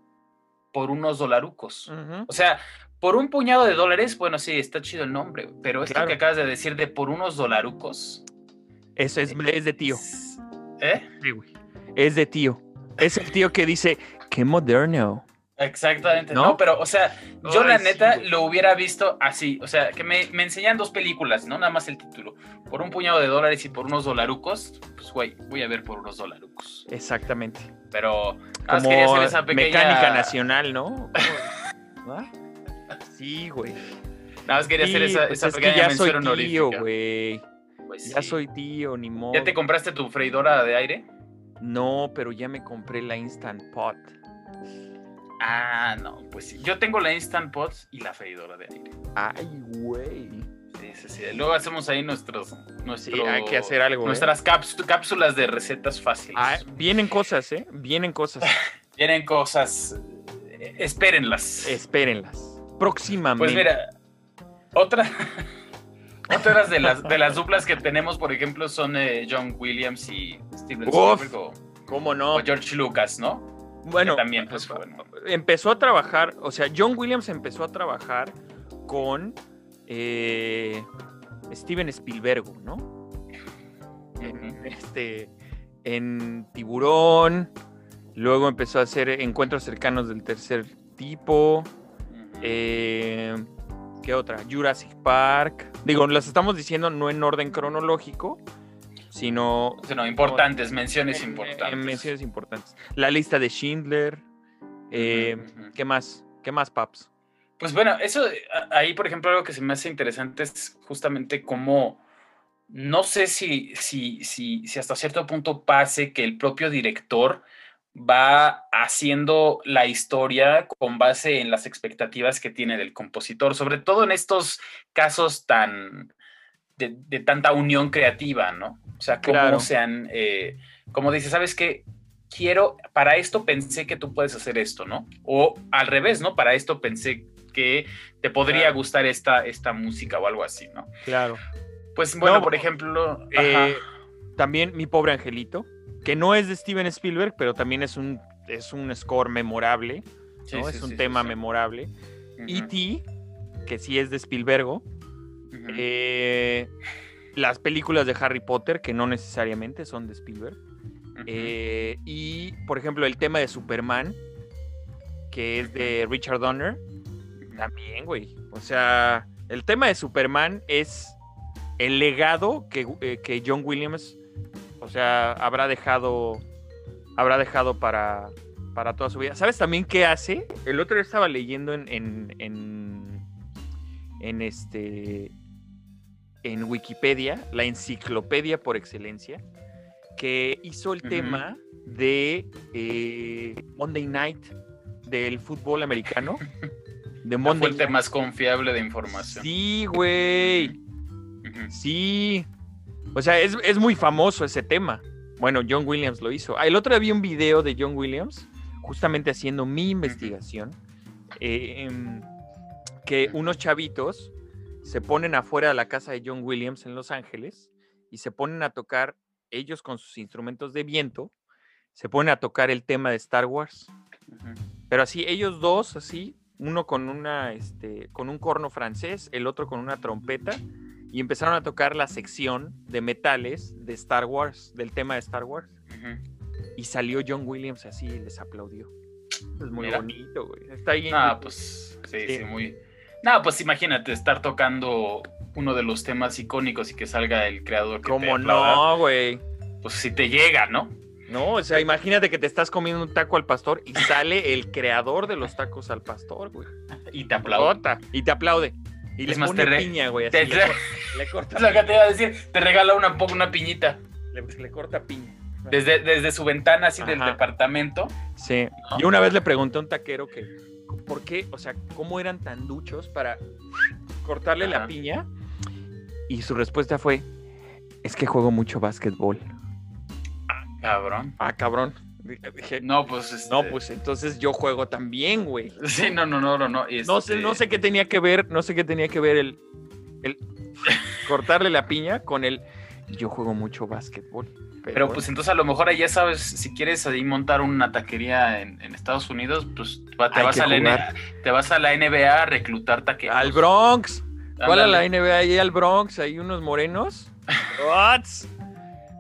por unos dolarucos. O sea, por un puñado de dólares, bueno, sí, está chido el nombre, pero esto que acabas de decir de por unos dolarucos. Eso es, es de tío. ¿Eh? Sí, güey. Es de tío. Es el tío que dice, qué moderno. Exactamente, ¿no? pero, o sea, yo la neta lo hubiera visto así, o sea, que me, me, enseñan dos películas, no nada más el título, por un puñado de dólares y por unos dolarucos, pues, güey, voy a ver por unos dolarucos. Exactamente. Pero, como hacer esa pequeña... mecánica nacional, ¿no? ¿Ah? Sí, güey. Nada más quería hacer esa, pues esa pequeña que ya soy tío, güey. Pues ya soy tío, ni modo. ¿Ya te compraste tu freidora de aire? No, pero ya me compré la Instant Pot. Ah, no, pues sí. Yo tengo la Instant Pot y la freidora de aire. Ay, güey. Sí, sí, sí. Luego hacemos ahí nuestros. sí, hay que hacer algo. ¿eh? Nuestras cápsulas de recetas fáciles. Ah, vienen cosas, ¿eh? Vienen cosas. vienen cosas. Espérenlas. Espérenlas próximamente. Pues mira, otra, otras de las, de las duplas que tenemos, por ejemplo, son eh, John Williams y Steven Spielberg o, ¿Cómo no? O George Lucas, ¿no? Bueno, también pues, empezó a trabajar, o sea, John Williams empezó a trabajar con eh, Steven Spielberg, ¿no? Este, en Tiburón, luego empezó a hacer encuentros cercanos del tercer tipo, eh, ¿Qué otra? Jurassic Park. Digo, las estamos diciendo no en orden cronológico, sino... Importantes, menciones importantes. menciones importantes. La lista de Schindler. Eh, ¿Qué más? ¿Qué más, Paps? Pues bueno, eso, ahí por ejemplo algo que se me hace interesante es justamente cómo, no sé si, si, si, si hasta cierto punto pase que el propio director va haciendo la historia con base en las expectativas que tiene del compositor, sobre todo en estos casos tan de, tanta unión creativa, ¿no? O sea, cómo sean, eh, como dice, ¿sabes qué? Quiero, para esto pensé que tú puedes hacer esto, ¿no? O al revés, ¿no? Para esto pensé que te podría gustar esta, esta música o algo así, ¿no? Claro. Pues bueno, por ejemplo... Eh, también Mi Pobre Angelito que no es de Steven Spielberg, pero también es un, es un score memorable, es un tema memorable. E.T., que sí es de Spielberg. Eh, las películas de Harry Potter, que no necesariamente son de Spielberg. Eh, y, por ejemplo, el tema de Superman, que es de Richard Donner, también, güey. O sea, el tema de Superman es el legado que, eh, que John Williams o sea, habrá dejado, habrá dejado para, para toda su vida. ¿Sabes también qué hace? El otro día estaba leyendo en, en, en, este... en Wikipedia, la enciclopedia por excelencia, que hizo el tema de eh, Monday Night del fútbol americano. De La Monday fuente Night. más confiable de información. Sí, güey. Sí. O sea, es, es muy famoso ese tema. Bueno, John Williams lo hizo. Ah, el otro día vi un video de John Williams, justamente haciendo mi investigación, eh, em, que unos chavitos se ponen afuera de la casa de John Williams en Los Ángeles y se ponen a tocar, ellos con sus instrumentos de viento, se ponen a tocar el tema de Star Wars. Pero así, ellos dos, así, uno con una, este, con un corno francés, el otro con una trompeta, y empezaron a tocar la sección de metales de Star Wars, del tema de Star Wars. Y salió John Williams así y les aplaudió. Es muy Mira. bonito, güey. Está ahí. en Ah, pues sí, Sí. sí, muy. No, pues imagínate estar tocando uno de los temas icónicos y que salga el creador. Que te ¿Cómo aplauda, no, güey? Pues si te llega, ¿no? No, o sea, imagínate que te estás comiendo un taco al pastor y sale el creador de los tacos al pastor, güey. Y te aplauda. Rota, Y te aplaude. Y Es le más, pone te re- piña, güey. te le, re- cor- le corta Es lo que te iba a decir. Te regala una, una piñita. le, le corta piña. Desde, desde su ventana, así del departamento. Sí. ¿No? Yo una vez le pregunté a un taquero que, ¿por qué? O sea, ¿cómo eran tan duchos para cortarle la piña? Y su respuesta fue, es que juego mucho básquetbol. Cabrón. Ah, cabrón. Dije, No, pues. este, no, pues entonces yo juego también, güey. Sí, no, no, no, no. No, No sé, este, no sé qué tenía que ver, no sé qué tenía que ver el, el cortarle la piña con el yo juego mucho básquetbol. Pero pues entonces a lo mejor ahí ya sabes, si quieres ahí montar una taquería en, en Estados Unidos, pues te vas, a la N- jugar. te vas a la NBA a reclutar taqueros. al Bronx. ¿Cuál a la. NBA? Ahí al Bronx, hay unos morenos. What?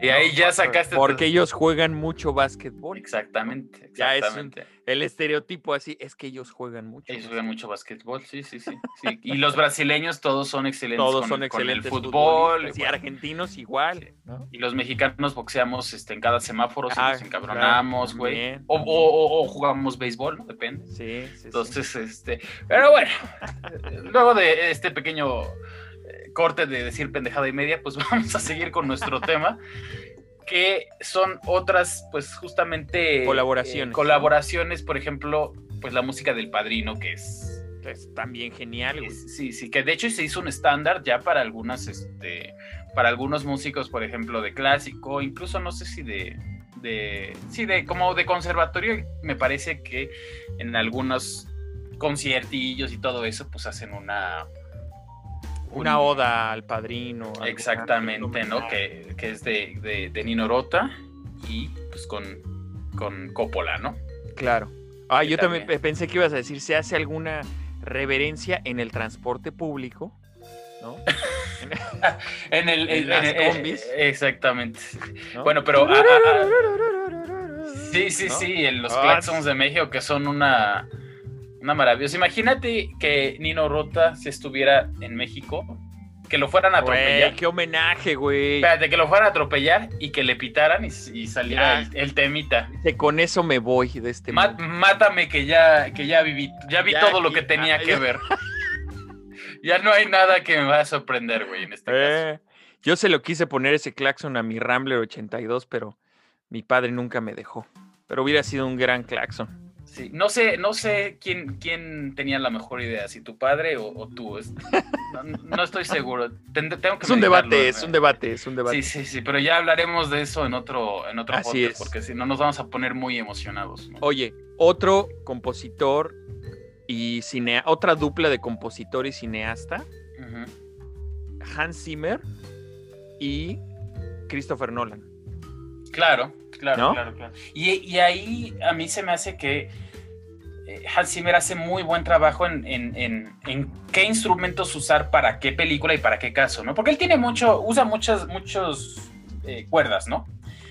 Y ahí ya sacaste. tu- Porque ellos juegan mucho básquetbol. Exactamente, Ya es un-. El estereotipo así es que ellos juegan mucho. Ellos juegan mucho básquetbol, sí, sí, sí, sí. Y los brasileños todos son excelentes. Todos con- son con excelentes el fútbol. y bueno, argentinos igual. ¿no? y los mexicanos boxeamos este, en cada semáforo, si Ah, nos encabronamos, güey. o, también. o- o- o jugamos béisbol, ¿no? Depende. Sí, sí, sí. Entonces, este, pero bueno, luego de este pequeño corte de decir pendejada y media, pues vamos a seguir con nuestro tema, que son otras, pues justamente Colaboraciones. eh, colaboraciones, por ejemplo, pues la música del Padrino, que es, Es también genial, güey. es- sí, sí, que de hecho se hizo un estándar ya para algunas, este, para algunos músicos, por ejemplo, de clásico, incluso no sé si de de sí de como de conservatorio me parece que en algunos conciertillos y todo eso pues hacen una Una un- oda al padrino. exactamente no que, que es de, de, de Nino Rota y pues con con Coppola no Claro. Ah, Que yo también también. pe- pensé que ibas a decir, ¿se hace alguna reverencia en el transporte público? ¿No? en el En en- las en- eh, combis. exactamente ¿No? bueno pero ah, ah, ah, Sí, sí, ¿no? sí, en los claxons de México que son una, una maravillosa. Imagínate que Nino Rota si estuviera en México, que lo fueran a atropellar. Güey, qué homenaje, güey. Espérate, que lo fueran a atropellar y que le pitaran y, y saliera Ya. el, el temita. Dice, Con eso me voy de este Ma- mundo. mátame que ya, que ya viví, ya vi Ya todo lo que tenía ah, que ver. ya no hay nada que me vaya a sorprender, güey, en este caso. Eh, yo se lo quise poner ese claxon a mi Rambler 82, pero mi padre nunca me dejó. Pero hubiera sido un gran claxon. Sí, no sé, no sé quién, quién tenía la mejor idea, si tu padre o, o tú. es- No, no estoy seguro. Ten- tengo que Es un debate, es eh. un debate, es un debate. Sí, sí, sí, pero ya hablaremos de eso en otro, en otro Así podcast, es. porque si no nos vamos a poner muy emocionados. ¿no? Oye, otro compositor y cinea, otra dupla de compositor y cineasta. Hans Zimmer y Christopher Nolan. Claro, claro, ¿No? claro, claro. Y, y ahí a mí se me hace que eh, Hans Zimmer hace muy buen trabajo en, en- en- en qué instrumentos usar para qué película y para qué caso, ¿no? Porque él tiene mucho, usa muchas, muchos eh, cuerdas, ¿no?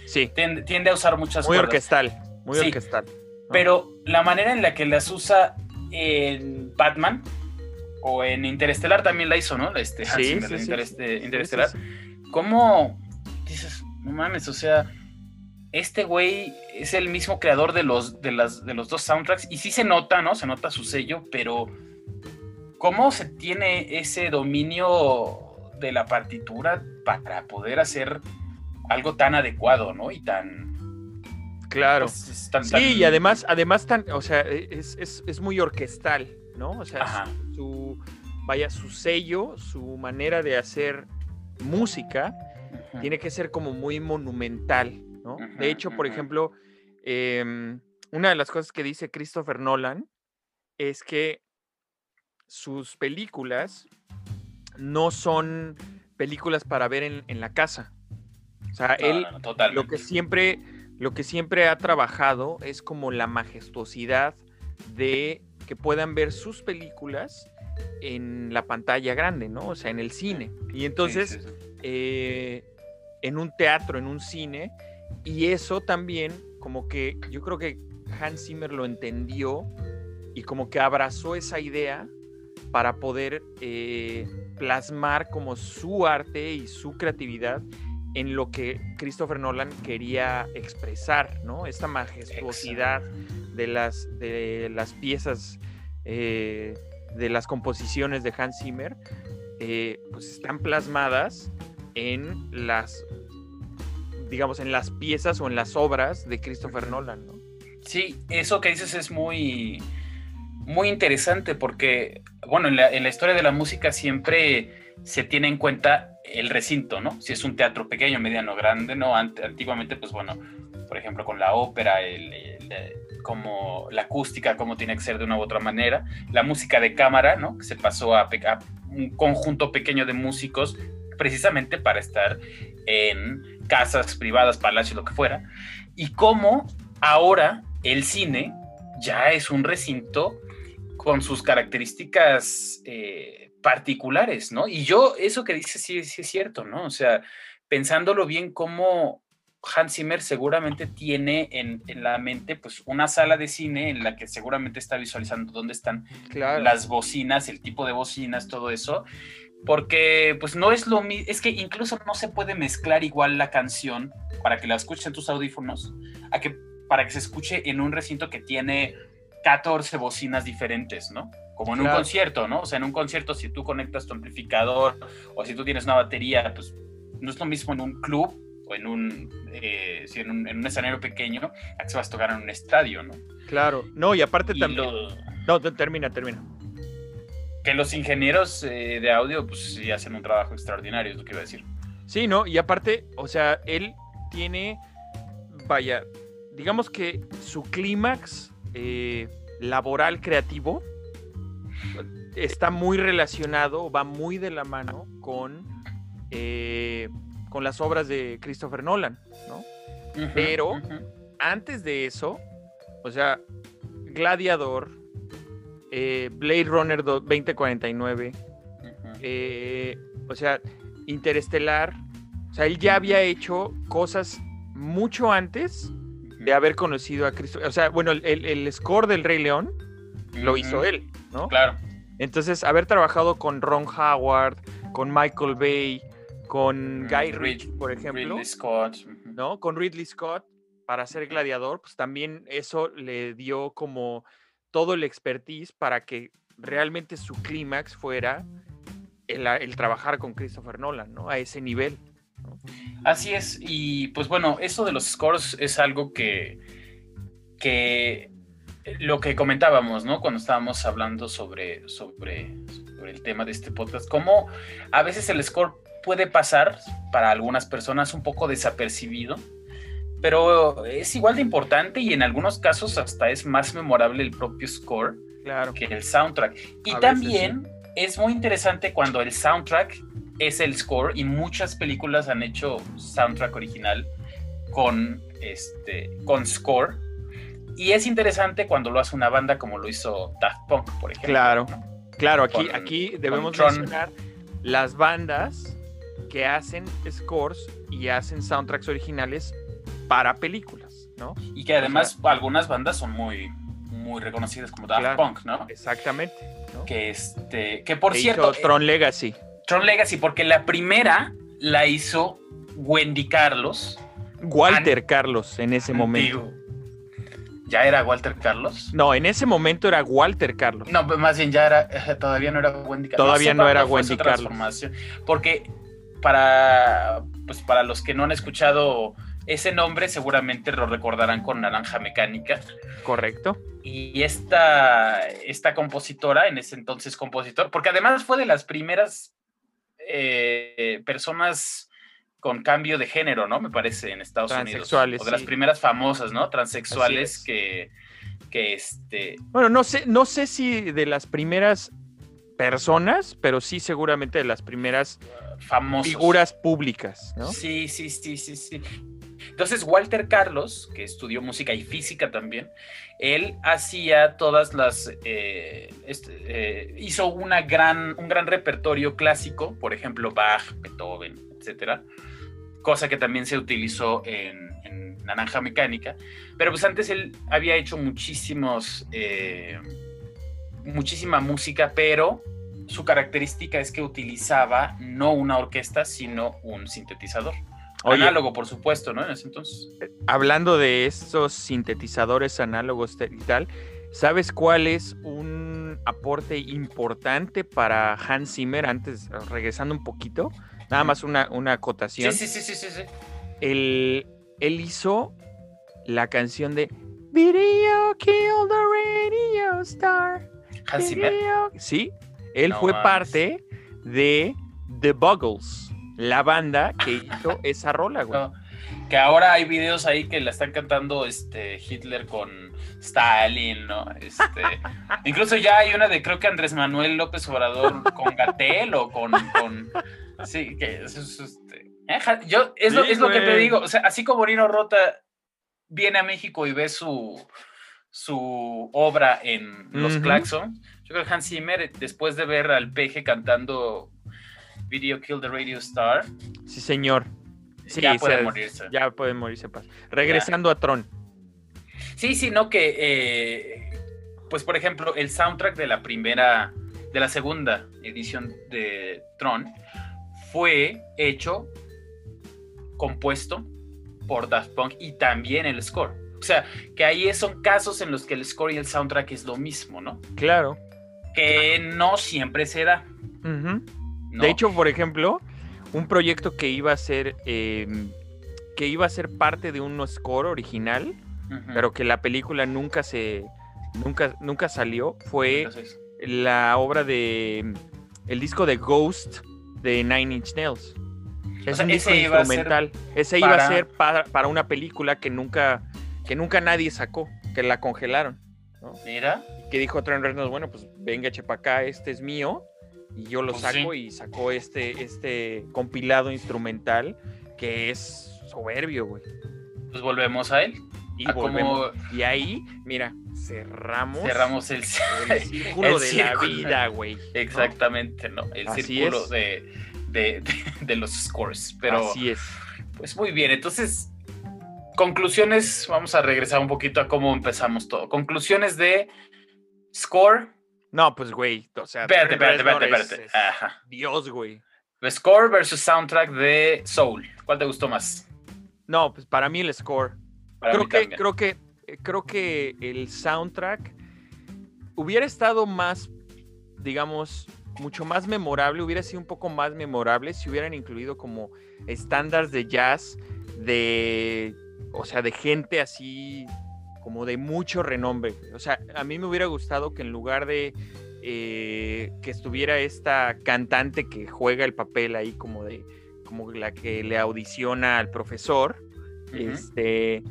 Sí, Tiende, tiende a usar muchas muy cuerdas. orquestal, muy Sí. orquestal. ¿no? Pero la manera en la que las usa en Batman o en Interestelar también la hizo, ¿no? Este, Hans Sí, Zimmer sí, Interestelar. sí. ¿Cómo dices, no mames, o sea, este güey es el mismo creador de los, de, las, de los dos soundtracks y sí se nota, ¿no? Se nota su sello, pero ¿cómo se tiene ese dominio de la partitura para poder hacer algo tan adecuado, ¿no? Y tan... Claro. Pues, sí, y además, además tan, o sea, es, muy orquestal, ¿no? O sea, su, vaya, su sello, su manera de hacer música, tiene que ser como muy monumental, ¿no? de hecho, por ejemplo, em, una de las cosas que dice Christopher Nolan es que sus películas no son películas para ver en, la casa. O sea, él lo que siempre lo que siempre ha trabajado es como la majestuosidad de que puedan ver sus películas en la pantalla grande, ¿no? O sea, en el cine. Y entonces, eh, en un teatro, en un cine, y eso también, como que yo creo que Hans Zimmer lo entendió y como que abrazó esa idea para poder eh, plasmar como su arte y su creatividad en lo que Christopher Nolan quería expresar, ¿no? Esta majestuosidad de las, de las piezas, eh, de las composiciones de Hans Zimmer, eh, pues están plasmadas en las, digamos, en las piezas o en las obras de Christopher Nolan, ¿no? Sí, eso que dices es muy, muy interesante porque, bueno, en la, en la historia de la música siempre se tiene en cuenta el recinto, ¿no? Si es un teatro pequeño, mediano, grande, ¿no? Antiguamente, pues bueno, por ejemplo, con la ópera, el, como la acústica, cómo tiene que ser de una u otra manera, la música de cámara, ¿no? Que se pasó a, a un conjunto pequeño de músicos precisamente para estar en casas privadas, palacios, lo que fuera, y cómo ahora el cine ya es un recinto con sus características eh, particulares, ¿no? Y yo, eso que dice sí, sí es cierto, ¿no? O sea, pensándolo bien, cómo Hans Zimmer seguramente tiene en, la mente pues una sala de cine en la que seguramente está visualizando dónde están las bocinas, el tipo de bocinas, todo eso, porque pues no es lo mismo, es que incluso no se puede mezclar igual la canción para que la escuches en tus audífonos a que para que se escuche en un recinto que tiene 14 bocinas diferentes, ¿no? Como en un concierto, ¿no? O sea, en un concierto, si tú conectas tu amplificador o si tú tienes una batería, pues no es lo mismo en un club o en un, eh, en, un escenario pequeño a que se vas a tocar en un estadio, ¿no? Claro, no, y aparte también. No, termina, termina. Que los ingenieros eh, de audio, pues sí hacen un trabajo extraordinario, es lo que iba a decir. Sí, ¿no? Y aparte, o sea, él tiene, vaya, digamos que su clímax eh, laboral creativo está muy relacionado, va muy de la mano con, eh, con las obras de Christopher Nolan, ¿no? Pero antes de eso, o sea, Gladiador, eh, Blade Runner 2049, o sea, Interestelar, o sea, él ya había hecho cosas mucho antes de haber conocido a Cristo. O sea, bueno, el, score del Rey León lo hizo él, ¿no? Claro. Entonces, haber trabajado con Ron Howard, con Michael Bay, con Guy Ritchie, por ejemplo. Ridley Scott. ¿No? Con Ridley Scott para ser gladiador, pues también eso le dio como todo el expertise para que realmente su clímax fuera el, el, trabajar con Christopher Nolan, ¿no? A ese nivel. Así es, y pues bueno, eso de los scores es algo que, que lo que comentábamos, ¿no? Cuando estábamos hablando sobre, sobre, sobre el tema de este podcast, cómo a veces el score puede pasar para algunas personas un poco desapercibido, pero es igual de importante y en algunos casos hasta es más memorable el propio score que el soundtrack. Y también es muy interesante cuando el soundtrack es el score y muchas películas han hecho soundtrack original con, este, con score. Y es interesante cuando lo hace una banda como lo hizo Daft Punk, por ejemplo. Claro, claro, aquí, aquí debemos mencionar las bandas que hacen scores y hacen soundtracks originales para películas, ¿no? Y que además algunas bandas son muy, muy reconocidas como Daft Punk, ¿no? Exactamente. Que este, que por cierto. Tron Legacy. Tron Legacy, porque la primera la hizo Wendy Carlos. Walter Carlos en ese momento. ¿Ya era Walter Carlos? No, en ese momento era Walter Carlos. No, más bien ya era, eh, todavía no era Wendy Carlos. Todavía no, era Wendy Carlos. Porque para, pues para los que no han escuchado ese nombre, seguramente lo recordarán con Naranja Mecánica. Correcto. Y esta, esta compositora, en ese entonces compositor, porque además fue de las primeras eh, personas con cambio de género, ¿no? Me parece, en Estados Unidos. O de las primeras famosas, ¿no? Transexuales que, que este... Bueno, no sé, no sé si de las primeras personas, pero sí seguramente de las primeras figuras públicas, ¿no? Sí, sí, sí, sí, sí. Entonces, Walter Carlos, que estudió música y física también, él hacía todas las, eh, este, eh, hizo una gran, un gran repertorio clásico, por ejemplo, Bach, Beethoven, etcétera, cosa que también se utilizó en, Naranja Mecánica, pero pues antes él había hecho muchísimos, eh, muchísima música, pero su característica es que utilizaba no una orquesta, sino un sintetizador. Análogo, por supuesto, ¿no? En ese entonces. Hablando de estos sintetizadores análogos y tal, ¿sabes cuál es un aporte importante para Hans Zimmer? Antes, regresando un poquito, nada más una, una acotación. Sí, sí, sí, sí, sí. Él, él hizo la canción de Video Kill the Radio Star. Hans Zimmer. Sí, él fue parte de The Buggles la banda que hizo esa rola, güey. que ahora hay videos ahí que la están cantando este Hitler con Stalin, ¿no? Este, incluso ya hay una de creo que Andrés Manuel López Obrador con Gatel o con, sí, que es, este, eh, yo es, lo, es lo que te digo, o sea, así como Nino Rota viene a México y ve su su obra en Los Claxons, yo creo que Hans Zimmer después de ver al peje cantando Video Kill the Radio Star. Sí, señor. ya puede morirse. Ya puede morirse. Regresando a Tron. Sí, sí, no que, eh, pues por ejemplo, el soundtrack de la primera, de la segunda edición de Tron fue hecho, compuesto por Daft Punk y también el score. O sea, que ahí son casos en los que el score y el soundtrack es lo mismo, ¿no? Claro. Que no siempre se da. De hecho, por ejemplo, un proyecto que iba a ser em, que iba a ser parte de un score original, pero que la película nunca se nunca nunca salió, fue la obra de el disco de Ghost de Nine Inch Nails. Es un disco instrumental. ese iba a ser para, una película que nunca que nunca nadie sacó, que la congelaron. Mira. Que dijo Trent Reznor, bueno, pues venga, chepa acá, este es mío y yo lo pues saco y sacó este, este compilado instrumental que es soberbio, güey. Pues volvemos a él. Y, volvemos. y ahí, mira, cerramos, cerramos el, círculo de la vida, güey. Exactamente, ¿no? El círculo de, de, de, los scores. Pero, Así es. Pues muy bien, entonces, conclusiones, vamos a regresar un poquito a cómo empezamos todo. Conclusiones de score no, pues, güey, o sea. Espérate, espérate, espérate, espérate. Ajá. Dios, güey. Score versus soundtrack de Soul. ¿Cuál te gustó más? No, pues para mí el score. creo que, creo que, creo que el soundtrack hubiera estado más, digamos, mucho más memorable, hubiera sido un poco más memorable si hubieran incluido como estándares de jazz de, o sea, de gente así como de mucho renombre. O sea, a mí me hubiera gustado que en lugar de eh, que estuviera esta cantante que juega el papel ahí como de como la que le audiciona al profesor, este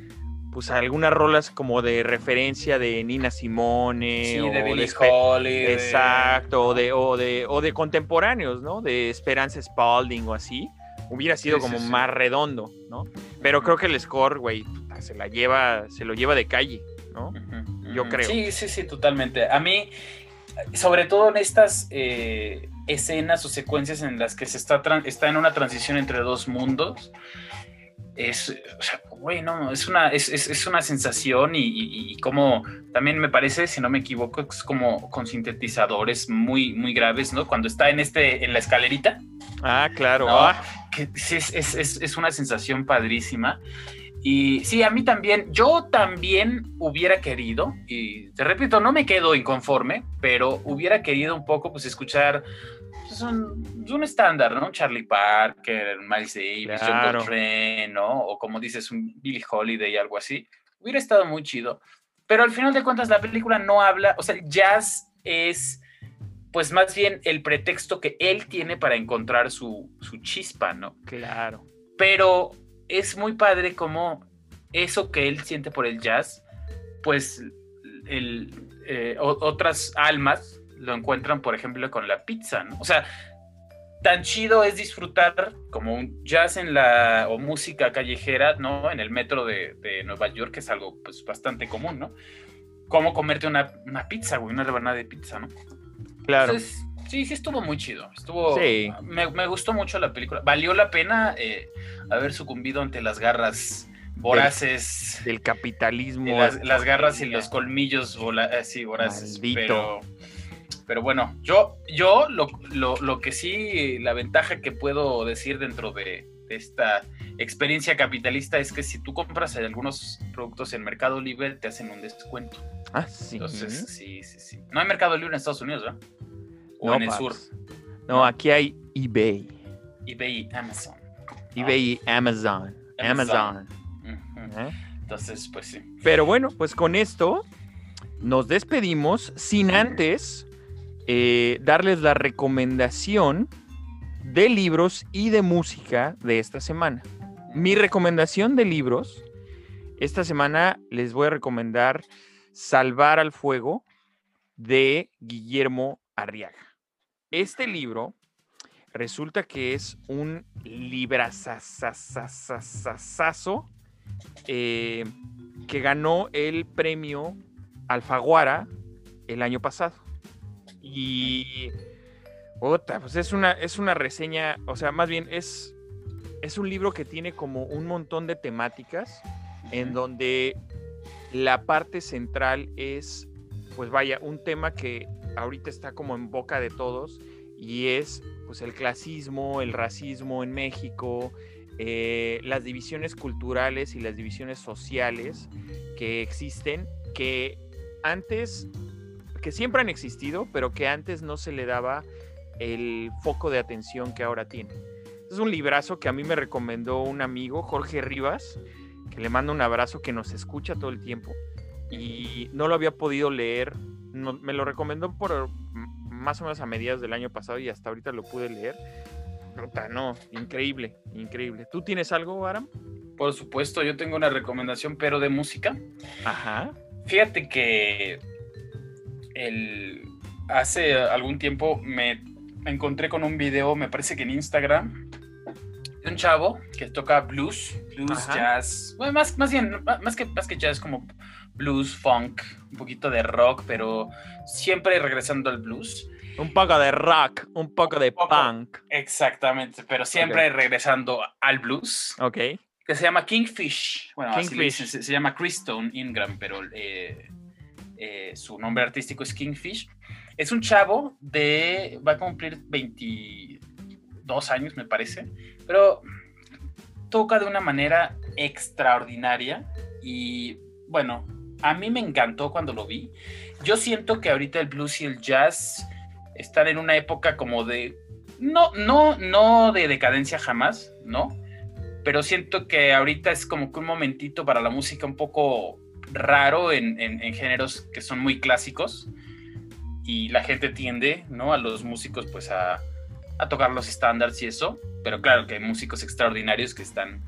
pues algunas rolas como de referencia de Nina Simone o de Billie Holiday. Exacto, o de, o de, o de contemporáneos, ¿no? De Esperanza Spalding o así. Hubiera sido como más redondo, ¿no? Pero creo que el score, güey, se la lleva, se lo lleva de calle, ¿no? Yo creo. Sí, sí, sí, totalmente. A mí, sobre todo en estas eh, escenas o secuencias en las que se está, está en una transición entre dos mundos, es, o sea, güey, no, es una, es, es, una sensación y, como también me parece, si no me equivoco, es como con sintetizadores muy, muy graves, ¿no? Cuando está en este, en la escalerita. Ah, claro. Ah. Que es, es, una sensación padrísima. Y sí, a mí también, yo también hubiera querido, y te repito, no me quedo inconforme, pero hubiera querido un poco pues escuchar pues, un, un estándar, ¿no? Charlie Parker, Miles Davis, John Claro. Coltrane, ¿no? O como dices, un Billie Holiday, algo así. Hubiera estado muy chido. Pero al final de cuentas la película no habla, o sea, el jazz es pues más bien el pretexto que él tiene para encontrar su, su chispa, ¿no? Claro. pero es muy padre como eso que él siente por el jazz, pues el, eh, otras almas lo encuentran, por ejemplo, con la pizza, ¿no? O sea, tan chido es disfrutar como un jazz en la, o música callejera, ¿no? En el metro de, de Nueva York, que es algo pues bastante común, ¿no? Como comerte una, una pizza, güey, una rebanada de pizza, ¿no? Claro. Entonces, sí, sí estuvo muy chido. Estuvo. Sí. Me, me gustó mucho la película. Valió la pena eh, haber sucumbido ante las garras voraces. Del capitalismo. y las, las garras y los colmillos vola- así voraces. Maldito. Pero, pero bueno, yo, yo lo, lo- lo que sí, la ventaja que puedo decir dentro de, de esta experiencia capitalista es que si tú compras algunos productos en Mercado Libre, te hacen un descuento. Ah, sí. Entonces, sí, sí, sí. No hay Mercado Libre en Estados Unidos, ¿verdad? O No, en el sur. No, aquí hay eBay. eBay y Amazon. eBay y Amazon. Amazon. Amazon. ¿eh? Entonces, pues sí. Pero bueno, pues con esto nos despedimos sin antes eh, darles la recomendación de libros y de música de esta semana. Mi recomendación de libros, esta semana les voy a recomendar Salvar al Fuego de Guillermo Arriaga. Este libro resulta que es un librazazazazazazo eh, que ganó el premio Alfaguara el año pasado. Y puta, pues es una, es una reseña, o sea, más bien es, es un libro que tiene como un montón de temáticas en donde la parte central es, pues vaya, un tema que ahorita está como en boca de todos y es pues el clasismo, el racismo en México, eh, las divisiones culturales y las divisiones sociales que existen, que antes, que siempre han existido, pero que antes no se le daba el foco de atención que ahora tiene. Es un librazo que a mí me recomendó un amigo, Jorge Rivas, que le mando un abrazo, que nos escucha todo el tiempo y no lo había podido leer. No- me lo recomendó por más o menos a mediados del año pasado y hasta ahorita lo pude leer. Puta, no, increíble, increíble. ¿Tú tienes algo, Aram? Por supuesto, yo tengo una recomendación, pero de música. Ajá. Fíjate que el, hace algún tiempo me encontré con un video, me parece que en Instagram, de un chavo que toca blues, blues, Ajá. jazz, bueno, más, más bien, más que, más que jazz, como blues, funk, un poquito de rock, pero siempre regresando al blues. Un poco de rock, un poco de poco. punk. Exactamente, pero siempre regresando al blues. Ok. que se llama Kingfish. Bueno, Kingfish. se, se llama Christone Ingram, pero eh, eh, su nombre artístico es Kingfish. Es un chavo de. va a cumplir 22 años, me parece, pero toca de una manera extraordinaria y bueno, a mí me encantó cuando lo vi. Yo siento que ahorita el blues y el jazz están en una época como de. No, no, no de decadencia jamás, ¿no? pero siento que ahorita es como que un momentito para la música un poco raro en, en- en géneros que son muy clásicos y la gente tiende, ¿no? A los músicos pues a, a tocar los estándares y eso, pero claro que hay músicos extraordinarios que están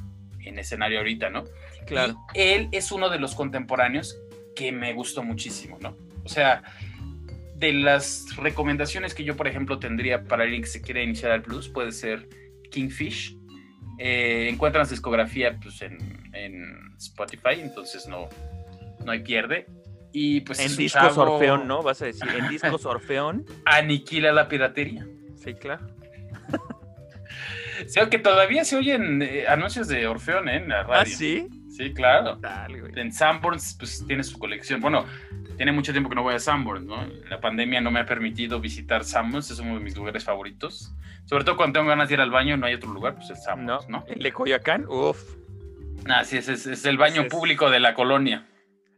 en escenario ahorita, ¿no? Claro. Y él es uno de los contemporáneos que me gustó muchísimo, ¿no? O sea, de las recomendaciones que yo, por ejemplo, tendría para alguien que se quiera iniciar al blues, puede ser Kingfish. Eh, encuentran su discografía pues, en, en Spotify, entonces no, no hay pierde. Y pues En discos chavo- Orfeón, ¿no? Vas a decir, en discos Orfeón. Aniquila la piratería. Sí, claro. O sea, que todavía se oyen eh, anuncios de Orfeón ¿eh? en la radio. ¿Ah, sí? Sí, claro. Dale, güey. En Sanborns, pues tiene su colección. Bueno, tiene mucho tiempo que no voy a Sanborns, ¿no? La pandemia no me ha permitido visitar Sanborns, es uno de mis lugares favoritos. Sobre todo cuando tengo ganas de ir al baño, no hay otro lugar, pues el No, Sanborns, ¿no? el de Coyoacán, uff. Así es, es, el baño público de la colonia.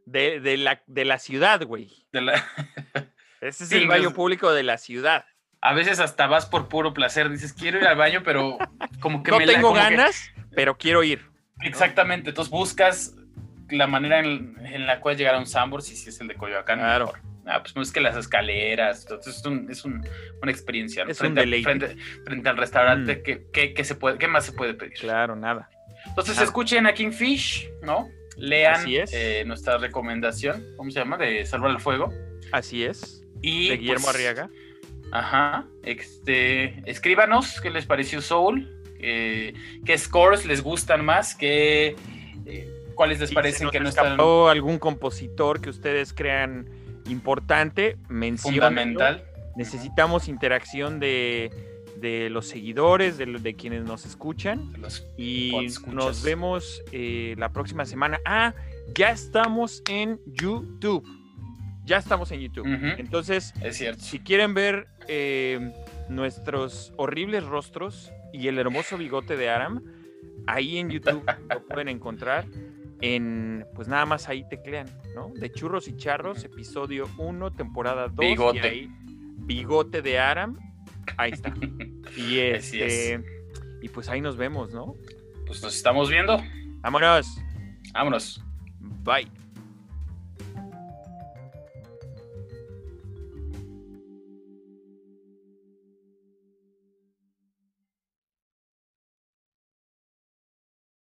De, de, la, de la ciudad, güey. De la... Ese es el baño público de la ciudad. A veces hasta vas por puro placer, dices, quiero ir al baño, pero como que no tengo ganas, pero quiero ir. Exactamente, entonces buscas la manera en, la cual llegar a un Sambor, si es el de Coyoacán. Claro. Ah, pues es que las escaleras, entonces es, un, es un, una experiencia. Es frente, un frente, frente, al restaurante, mm. ¿qué, se puede, ¿qué más se puede pedir? Claro, nada. Entonces escuchen a Kingfish, ¿no? Lean eh, nuestra recomendación, ¿cómo se llama? De Salvar el Fuego. Así es. Y, de Guillermo pues, Arriaga. Ajá. Este, escríbanos qué les pareció Soul, eh, qué scores les gustan más, qué, eh, cuáles les parecen que no están. algún compositor que ustedes crean importante, Fundamental. Necesitamos interacción de, los seguidores, de, quienes nos escuchan. y nos vemos eh, la próxima semana. Ah, ya estamos en YouTube. Ya estamos en YouTube. Entonces, es cierto. si quieren ver eh, nuestros horribles rostros y el hermoso bigote de Aram, ahí en YouTube lo pueden encontrar en, pues nada más ahí teclean, ¿no? De Churros y Charros, episodio 1, temporada 2. Bigote. bigote de Aram, ahí está. Y este, y pues ahí nos vemos, ¿no? Pues nos estamos viendo. Vámonos. Vámonos. Bye.